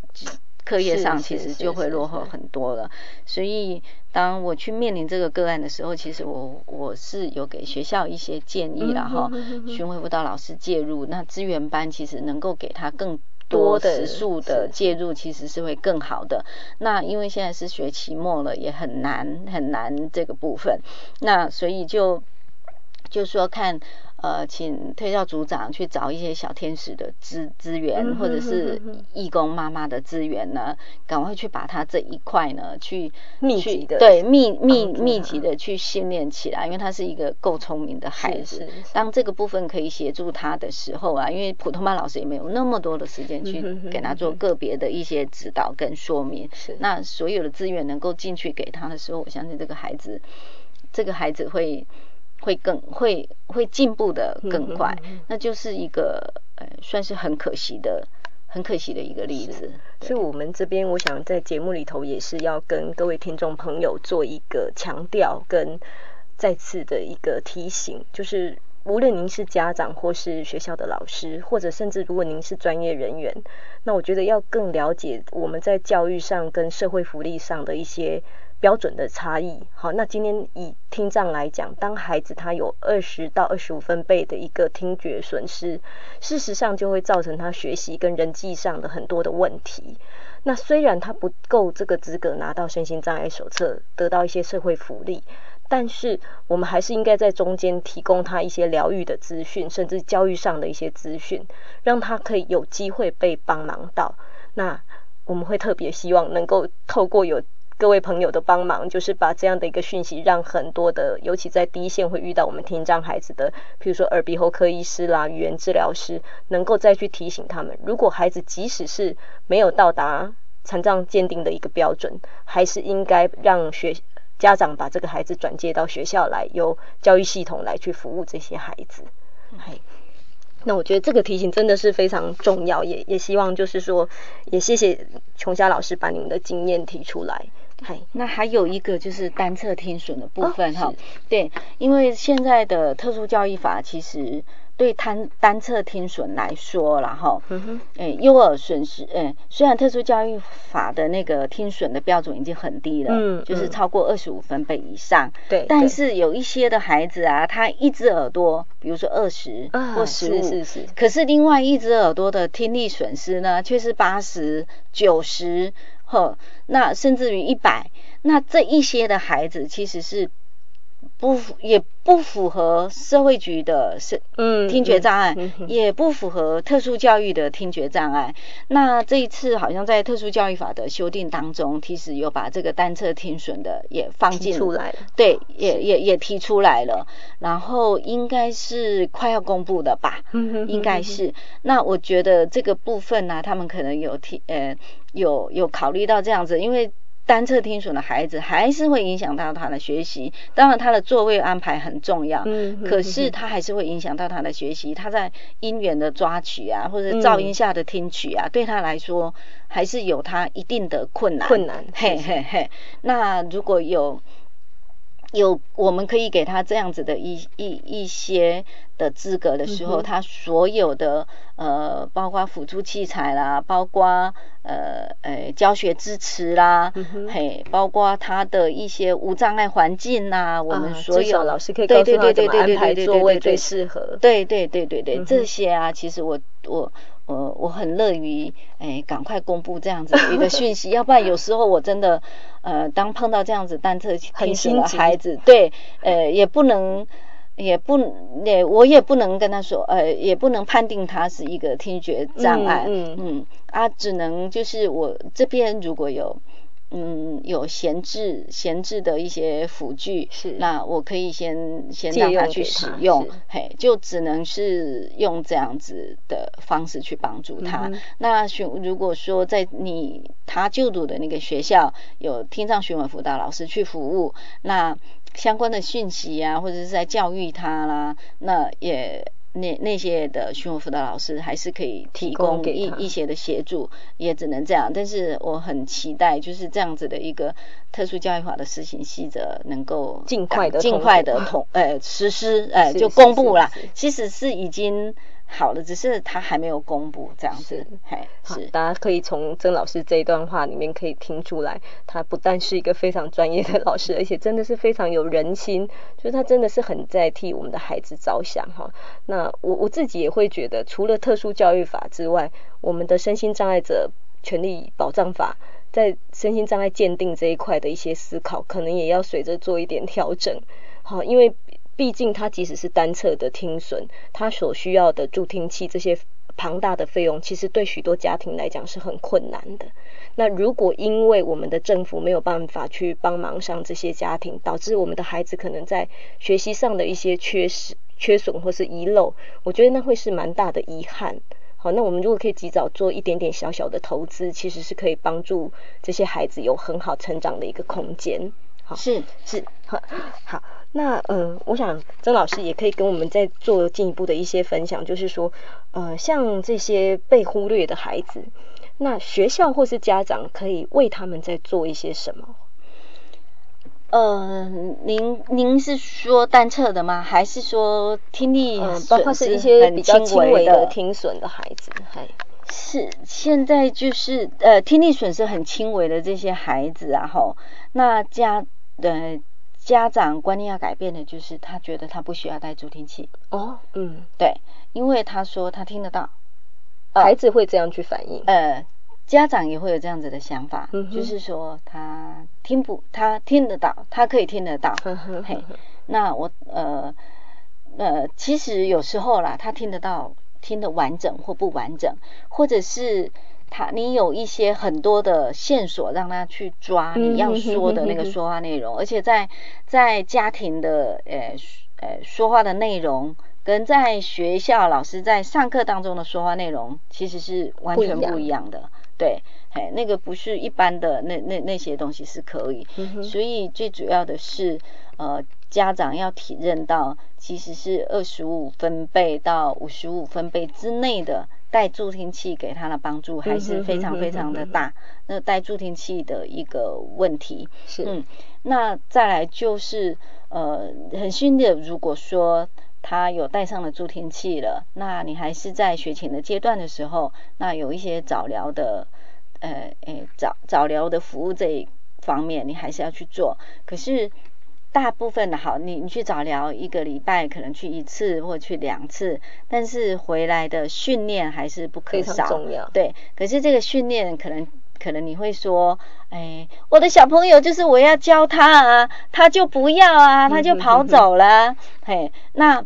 B: 课业上其实就会落后很多了。所以当我去面临这个个案的时候，其实我我是有给学校一些建议了哈，巡回辅导老师介入，那资源班其实能够给他更多时数的介入，其实是会更好的。那因为现在是学期末了，也很难很难这个部分，那所以就。就说看，呃，请推教组长去找一些小天使的资资源，或者是义工妈妈的资源呢，赶快去把他这一块呢，去
A: 密集的
B: 对密密密集的去训练起来，因为他是一个够聪明的孩子。当这个部分可以协助他的时候啊，因为普通班老师也没有那么多的时间去给他做个别的一些指导跟说明。
A: 是
B: 那所有的资源能够进去给他的时候，我相信这个孩子，这个孩子会。会更会会进步的更快，那就是一个呃，算是很可惜的，很可惜的一个例子。
A: 所以，我们这边我想在节目里头也是要跟各位听众朋友做一个强调跟再次的一个提醒，就是无论您是家长或是学校的老师，或者甚至如果您是专业人员，那我觉得要更了解我们在教育上跟社会福利上的一些。标准的差异，好，那今天以听障来讲，当孩子他有二十到二十五分贝的一个听觉损失，事实上就会造成他学习跟人际上的很多的问题。那虽然他不够这个资格拿到身心障碍手册，得到一些社会福利，但是我们还是应该在中间提供他一些疗愈的资讯，甚至教育上的一些资讯，让他可以有机会被帮忙到。那我们会特别希望能够透过有。各位朋友的帮忙，就是把这样的一个讯息，让很多的，尤其在第一线会遇到我们听障孩子的，比如说耳鼻喉科医师啦、语言治疗师，能够再去提醒他们，如果孩子即使是没有到达残障鉴定的一个标准，还是应该让学家长把这个孩子转接到学校来，由教育系统来去服务这些孩子。那我觉得这个提醒真的是非常重要，也也希望就是说，也谢谢琼霞老师把您的经验提出来。
B: 嗨，那还有一个就是单侧听损的部分哈，对，因为现在的特殊教育法其实对单单侧听损来说，然后，嗯哼，哎，幼儿损失，哎，虽然特殊教育法的那个听损的标准已经很低了，嗯，就是超过二十五分贝以上，
A: 对，
B: 但是有一些的孩子啊，他一只耳朵，比如说二十或十五，
A: 是是是，
B: 可是另外一只耳朵的听力损失呢，却是八十九十。呵，那甚至于一百，那这一些的孩子其实是不符也不符合社会局的是
A: 嗯
B: 听觉障碍，
A: 嗯嗯
B: 也不符合特殊教育的听觉障碍。那这一次好像在特殊教育法的修订当中，其实有把这个单侧听损的也放进
A: 出来了
B: 对，也也也提出来了，然后应该是快要公布的吧，
A: 嗯
B: 应该是。那我觉得这个部分呢、他们可能有提呃有有考虑到这样子，因为。单侧听损的孩子还是会影响到他的学习，当然他的座位安排很重要，
A: 嗯
B: 可是他还是会影响到他的学习。他在音源的抓取啊，或者噪音下的听取啊，对他来说还是有他一定的困难。
A: 困难
B: 嘿嘿嘿。那如果有有我们可以给他这样子的一一一些的资格的时候，
A: 嗯
B: 他所有的呃，包括辅助器材啦，包括呃呃教学支持啦，
A: 嗯
B: 嘿，包括他的一些无障碍环境呐，我们
A: 啊
B: 所有、
A: 老师可以
B: 对
A: 告诉他
B: 对对
A: 怎么安排
B: 对对对对对
A: 座位最适合。
B: 对对对对对，
A: 嗯
B: 这些啊，其实我我我我很乐于哎，赶快公布这样子的一个讯息，要不然有时候我真的呃，当碰到这样子单车
A: 很
B: 听损的孩子，对，呃，也不能。也不也我也不能跟他说，呃，也不能判定他是一个听觉障碍，
A: 嗯
B: 嗯啊，只能就是我这边如果有嗯有闲置闲置的一些辅具，
A: 是
B: 那我可以先先让他去使用
A: 是，
B: 嘿，就只能是用这样子的方式去帮助他。
A: 嗯
B: 那询如果说在你他就读的那个学校有听障询问辅导老师去服务，那相关的讯息啊，或者是在教育他啦，那也。那那些的询问辅导老师还是可以提
A: 提供
B: 供一一些的协助，也只能这样。但是我很期待，就是这样子的一个特殊教育法的施行细则能够
A: 尽快的
B: 尽快的同呃实施，呃就公布啦
A: 是是。
B: 其实是已经好了，只是他还没有公布这样子
A: 是。
B: 嘿，是，
A: 大家可以从曾老师这一段话里面可以听出来，他不但是一个非常专业的老师，而且真的是非常有人心，就是他真的是很在替我们的孩子着想哈。那我我自己也会觉得，除了特殊教育法之外，我们的身心障碍者权利保障法。在身心障碍鉴定这一块的一些思考，可能也要随着做一点调整。好，因为毕竟它即使是单侧的听损，它所需要的助听器这些庞大的费用，其实对许多家庭来讲是很困难的。那如果因为我们的政府没有办法去帮忙上这些家庭，导致我们的孩子可能在学习上的一些缺失、缺损或是遗漏，我觉得那会是蛮大的遗憾。好，那我们如果可以及早做一点点小小的投资，其实是可以帮助这些孩子有很好成长的一个空间。好，
B: 是是，
A: 好，好，那呃，我想曾老师也可以跟我们再做进一步的一些分享，就是说，呃，像这些被忽略的孩子，那学校或是家长可以为他们在做一些什么？
B: 呃，您您是说单侧的吗？还是说听力
A: 包括是一些比较轻微
B: 微
A: 的听损的孩子，嗨，
B: 是现在就是呃听力损失很轻微的这些孩子啊，吼，那家呃家长观念要改变的就是他觉得他不需要戴助听器，
A: 哦，嗯，
B: 对，因为他说他听得到，呃
A: 孩子会这样去反应，
B: 呃家长也会有这样子的想法，
A: 嗯
B: 就是说他听不他听得到，他可以听得到，
A: 呵呵呵
B: 嘿，那我呃呃，其实有时候啦，他听得到，听得完整或不完整，或者是他你有一些很多的线索让他去抓
A: 嗯
B: 你要说的那个说话内容，而且在在家庭的呃呃说话的内容。跟在学校老师在上课当中的说话内容其实是完全
A: 不一样
B: 的，对，哎，那个不是一般的那那那些东西是可以，
A: 嗯
B: 所以最主要的是，呃，家长要体认到，其实是二十五分贝到五十五分贝之内的带助听器给他的帮助还是非常非常的大。那带助听器的一个问题，
A: 是，
B: 嗯，那再来就是，呃，很幸运的，如果说他有带上了助听器了，那你还是在学前的阶段的时候，那有一些早疗的，呃，诶，早早疗的服务这一方面，你还是要去做。可是大部分的好，你你去早疗一个礼拜可能去一次或去两次，但是回来的训练还是不可少。
A: 重要
B: 对，可是这个训练可能可能你会说，哎，我的小朋友就是我要教他啊，他就不要啊，他就跑走了，嘿，那。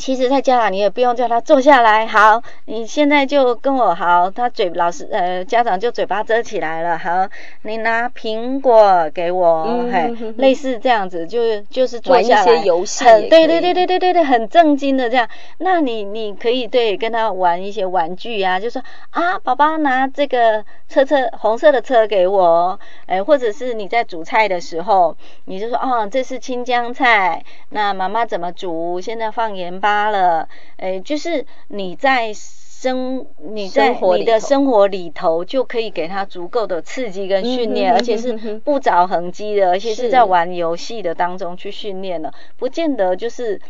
B: 其实，在家长你也不用叫他坐下来。好，你现在就跟我好。他嘴老师呃，家长就嘴巴遮起来了。好，你拿苹果给我，嘿，类似这样子，就就是玩一
A: 些游戏，
B: 很对对对对对对对，很正经的这样。那你你可以对跟他玩一些玩具啊，就说啊，宝宝拿这个车车红色的车给我，哎，或者是你在煮菜的时候，你就说哦，这是青江菜，那妈妈怎么煮？现在放盐巴。发了，诶，就是你在生你在你的生活里头，就可以给他足够的刺激跟训练，而且是不着痕迹的，而且是在玩游戏的当中去训练了，不见得就是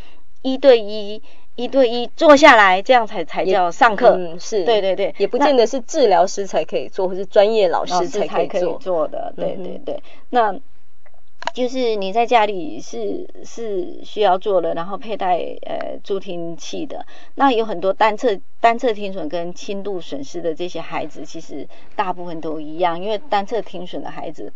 B: 一对一一对一坐下来这样才才叫上课，
A: 嗯，是。
B: 对对对，
A: 也不见得是治疗师才可以做，或是专业老师才可以
B: 做。的，对对对，那。就是你在家里是是需要做的，然后佩戴呃助听器的。那有很多单侧单侧听损跟轻度损失的这些孩子，其实大部分都一样，因为单侧听损的孩子，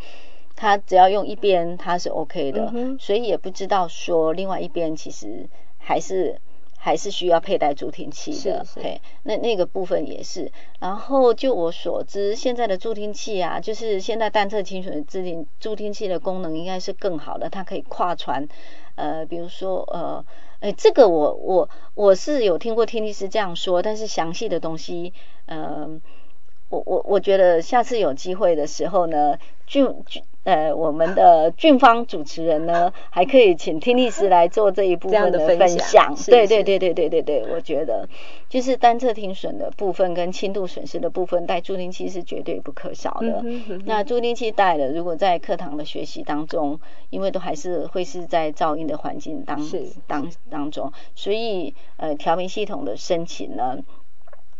B: 他只要用一边他是 OK 的，所以也不知道说另外一边其实还是。还是需要佩戴助听器的，嘿，那那个部分也是。然后就我所知，现在的助听器啊，就是现在单侧听损的助听助听器的功能应该是更好的，它可以跨传。呃，比如说呃，哎，这个我我我是有听过听力师这样说，但是详细的东西，嗯。我我我觉得下次有机会的时候呢，俊俊呃，我们的俊芳主持人呢，还可以请听力师来做这一部分的分享。对对对对对对对，我觉得就是单侧听损的部分跟轻度损失的部分，带助听器是绝对不可少的。那助听器带了，如果在课堂的学习当中，因为都还是会是在噪音的环境当当当中，所以呃，调频系统的申请呢。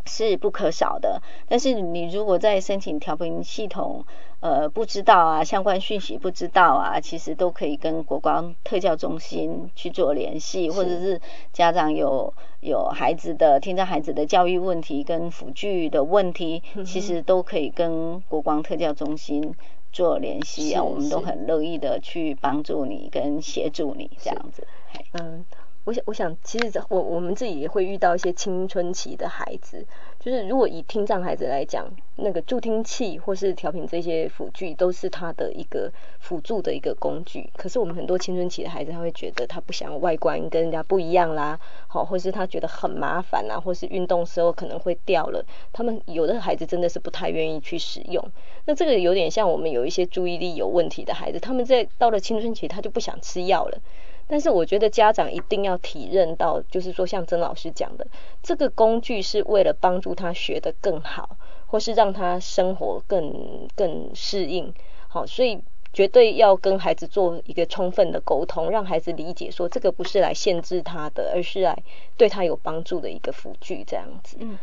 B: 是不可少的，但是你如果在申请调频系统，呃，不知道啊，相关讯息不知道啊，其实都可以跟国光特教中心去做联系，或者是。家长有有孩子的听障孩子的教育问题跟辅具的问题，其实都可以跟国光特教中心做联系啊，我们都很乐意的去帮助你跟协助你这样子，
A: 嗯。我想，我想，其实我我们自己也会遇到一些青春期的孩子，就是如果以听障孩子来讲，那个助听器或是调频这些辅具都是他的一个辅助的一个工具。可是我们很多青春期的孩子，他会觉得他不想外观跟人家不一样啦，好，或是他觉得很麻烦啊，或是运动时候可能会掉了。他们有的孩子真的是不太愿意去使用。那这个有点像我们有一些注意力有问题的孩子，他们在到了青春期，他就不想吃药了。但是我觉得家长一定要体认到，就是说像曾老师讲的，这个工具是为了帮助他学得更好，或是让他生活更更适应。好，所以绝对要跟孩子做一个充分的沟通，让孩子理解说这个不是来限制他的，而是来对他有帮助的一个辅具，这样子。嗯，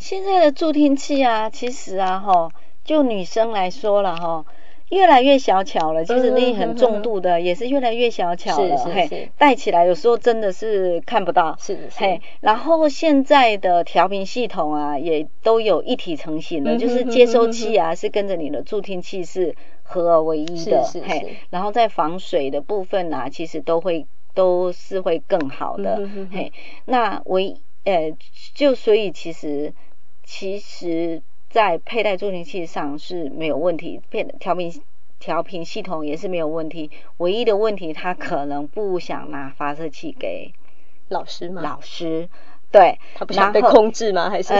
B: 现在的助听器啊，其实啊，哈，就女生来说了，哈。越来越小巧了，其实那很重度的也是越来越小巧了，嘿，戴起来有时候真的是看不到，
A: 是是，嘿，
B: 然后现在的调频系统啊，也都有一体成型的，就是接收器啊是跟着你的助听器是合而为一的，嘿，然后在防水的部分啊，其实都会都是会更好的，嘿，那唯呃就所以其实其实。在佩戴助听器上是没有问题，变调频调频系统也是没有问题。唯一的问题，他可能不想拿发射器给
A: 老师吗？
B: 老师。对，
A: 他不想被控制吗？还是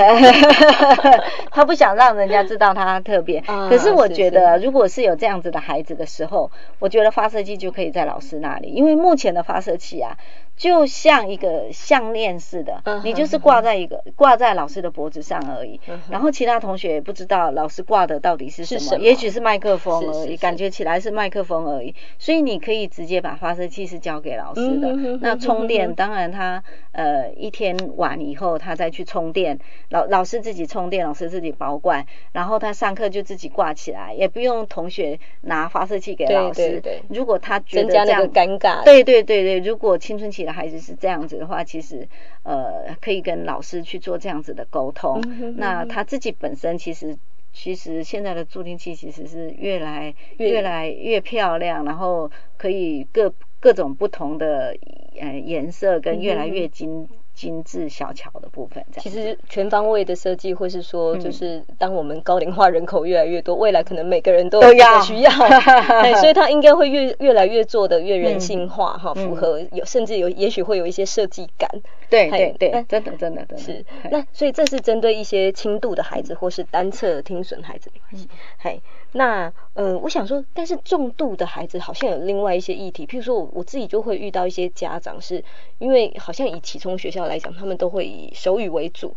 B: 他不想让人家知道他特别？可是我觉得，如果是有这样子的孩子的时候，我觉得发射器就可以在老师那里，因为目前的发射器啊，就像一个项链似的，你就是挂在一个挂在老师的脖子上而已。然后其他同学也不知道老师挂的到底是什么，也许是麦克风而已，感觉起来是麦克风而已。所以你可以直接把发射器是交给老师的。那充电，当然他呃一天完以后，他再去充电，老老师自己充电，老师自己保管，然后他上课就自己挂起来，也不用同学拿发射器给老师。如果他觉得这样
A: 尴尬，
B: 对对对对，如果青春期的孩子是这样子的话，其实呃可以跟老师去做这样子的沟通。那他自己本身其实其实现在的助听器其实是越来越来越漂亮，然后可以各各种不同的呃颜色跟越来越精。精致小巧的部分，这样
A: 其实全方位的设计，或是说，就是当我们高龄化人口越来越多，未来可能每个人都
B: 要。
A: 需要，所以它应该会越越来越做的越人性化哈，符合有甚至有也许会有一些设计感，
B: 对对对，真的真的
A: 是。那所以这是针对一些轻度的孩子或是单侧听损孩子的关系，嘿。那呃，我想说，但是重度的孩子好像有另外一些议题，譬如说我我自己就会遇到一些家长，是因为好像以启聪学校来讲，他们都会以手语为主。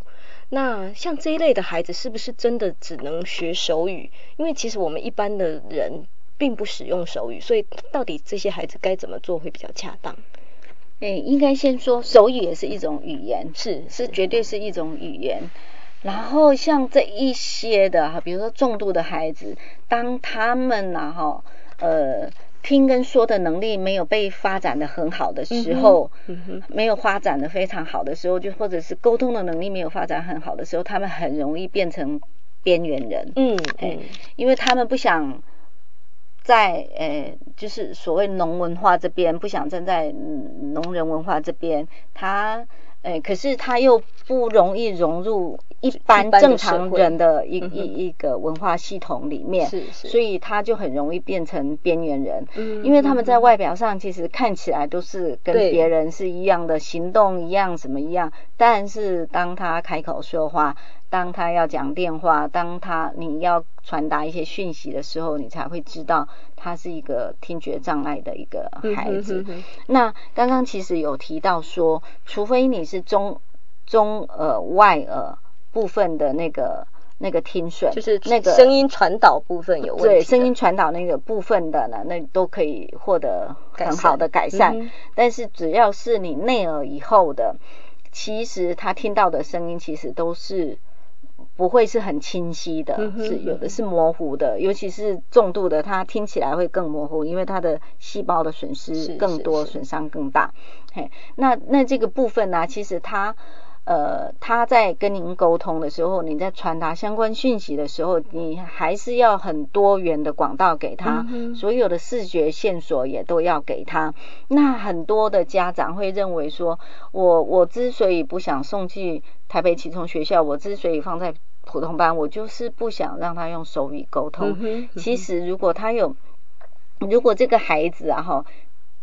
A: 那像这一类的孩子，是不是真的只能学手语？因为其实我们一般的人并不使用手语，所以到底这些孩子该怎么做会比较恰当？
B: 哎，应该先说手语也是一种语言，
A: 是
B: 是绝对是一种语言。然后像这一些的哈，比如说重度的孩子，当他们呐哈呃听跟说的能力没有被发展的很好的时候，没有发展的非常好的时候，就或者是沟通的能力没有发展很好的时候，他们很容易变成边缘人。嗯嗯，因为他们不想在呃，就是所谓农文化这边，不想站在农人文化这边，他。哎，可是他又不容易融入一般正常人的一一一个文化系统里面，
A: 是是，
B: 所以他就很容易变成边缘人。嗯，因为他们在外表上其实看起来都是跟别人是一样的，行动一样，什么一样，但是当他开口说话。当他要讲电话，当他你要传达一些讯息的时候，你才会知道他是一个听觉障碍的一个孩子。那刚刚其实有提到说，除非你是中中耳外耳部分的那个那个听损，
A: 就是那个声音传导部分有问题，
B: 对声音传导那个部分的呢，那都可以获得很好的改善。但是只要是你内耳以后的，其实他听到的声音其实都是。不会是很清晰的，是有的是模糊的，尤其是重度的，它听起来会更模糊，因为它的细胞的损失更多，损伤更大。嘿，那那这个部分呢，其实它呃，他在跟您沟通的时候，你在传达相关讯息的时候，你还是要很多元的广道给他，所有的视觉线索也都要给他。那很多的家长会认为说，我我之所以不想送去台北启聪学校，我之所以放在普通班，我就是不想让他用手语沟通。其实，如果他有，如果这个孩子啊哈，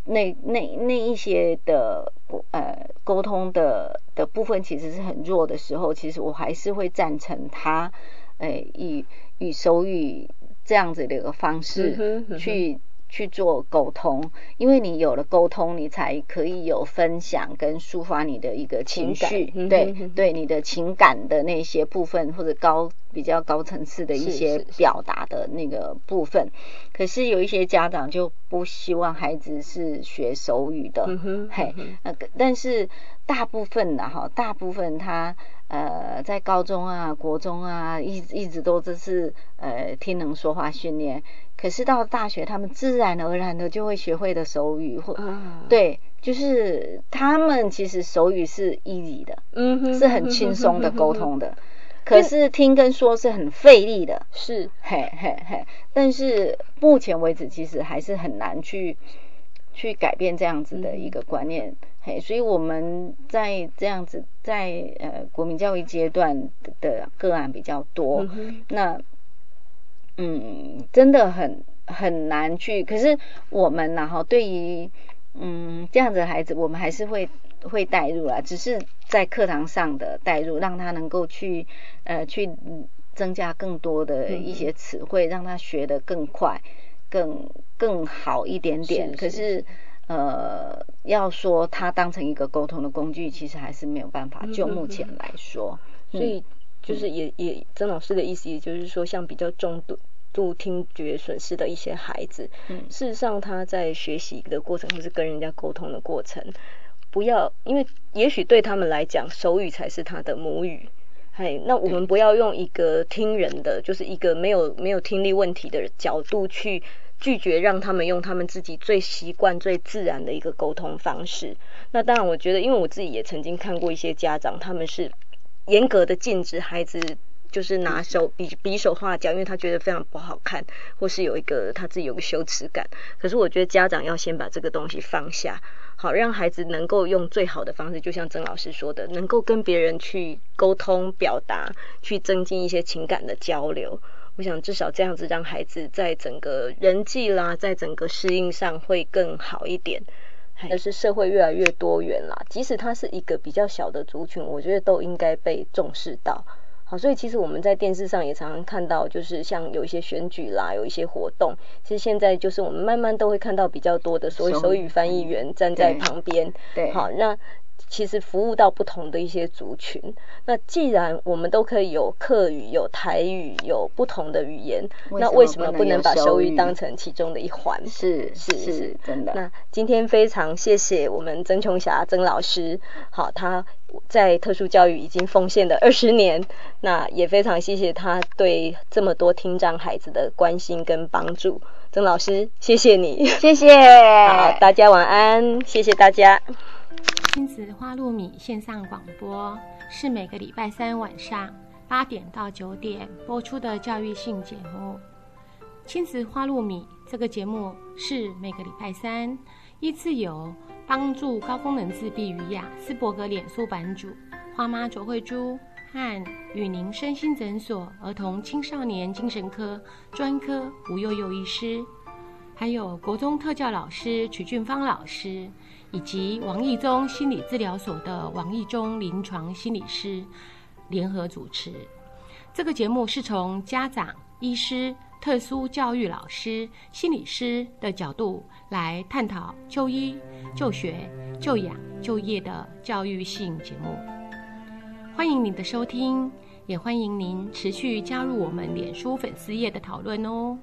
B: 那那那一些的呃沟通的的部分其实是很弱的时候，其实我还是会赞成他，呃，以以手语这样子的一个方式去。去做沟通，因为你有了沟通，你才可以有分享跟抒发你的一个情绪，对对，你的情感的那些部分或者高比较高层次的一些表达的那个部分。可是有一些家长就不希望孩子是学手语的，嘿，那个但是大部分的哈，大部分他呃在高中啊、国中啊，一一直都这是呃听能说话训练。可是到大学，他们自然而然的就会学会的手语，或对，就是他们其实手语是 easy 的，嗯哼，是很轻松的沟通的。可是听跟说是很费力的，
A: 是，
B: 嘿嘿嘿。但是目前为止，其实还是很难去去改变这样子的一个观念，嘿。所以我们在这样子在呃国民教育阶段的个案比较多，那。嗯，真的很很难去。可是我们然后对于嗯这样子的孩子，我们还是会会带入啊，只是在课堂上的带入，让他能够去呃去增加更多的一些词汇，让他学得更快、更更好一点点。可是呃，要说他当成一个沟通的工具，其实还是没有办法。就目前来说，
A: 所以。就是也也曾老师的意思，也就是说，像比较重度度听觉损失的一些孩子，嗯，事实上他在学习的过程或是跟人家沟通的过程，不要因为也许对他们来讲，手语才是他的母语，嘿，那我们不要用一个听人的，就是一个没有没有听力问题的角度去拒绝让他们用他们自己最习惯最自然的一个沟通方式。那当然，我觉得，因为我自己也曾经看过一些家长，他们是。严格的禁止孩子就是拿手比比手画脚，因为他觉得非常不好看，或是有一个他自己有个羞耻感。可是我觉得家长要先把这个东西放下，好让孩子能够用最好的方式，就像曾老师说的，能够跟别人去沟通表达，去增进一些情感的交流。我想至少这样子，让孩子在整个人际啦，在整个适应上会更好一点。但是社会越来越多元啦，即使他是一个比较小的族群，我觉得都应该被重视到。好，所以其实我们在电视上也常常看到，就是像有一些选举啦，有一些活动，其实现在就是我们慢慢都会看到比较多的所谓手语翻译员站在旁边。
B: 对，
A: 好，那。其实服务到不同的一些族群。那既然我们都可以有客语、有台语、有不同的语言，那为什么不能把手语当成其中的一环？
B: 是是是，真的。
A: 那今天非常谢谢我们曾琼霞曾老师，好，他在特殊教育已经奉献了二十年，那也非常谢谢他对这么多听障孩子的关心跟帮助。曾老师，谢谢你，
B: 谢谢。
A: 好，大家晚安，谢谢大家。
C: 亲子花露米线上广播是每个礼拜三晚上八点到九点播出的教育性节目。亲子花露米这个节目是每个礼拜三依次由帮助高功能自闭与雅斯伯格脸书版主花妈卓慧珠和与您身心诊所儿童青少年精神科专科吴幼幼医师，还有国中特教老师曲俊芳老师。以及王义中心理治疗所的王义中临床心理师联合主持。这个节目是从家长、医师、特殊教育老师、心理师的角度来探讨就医、就学、就养、就业的教育性节目。欢迎您的收听，也欢迎您持续加入我们脸书粉丝页的讨论哦。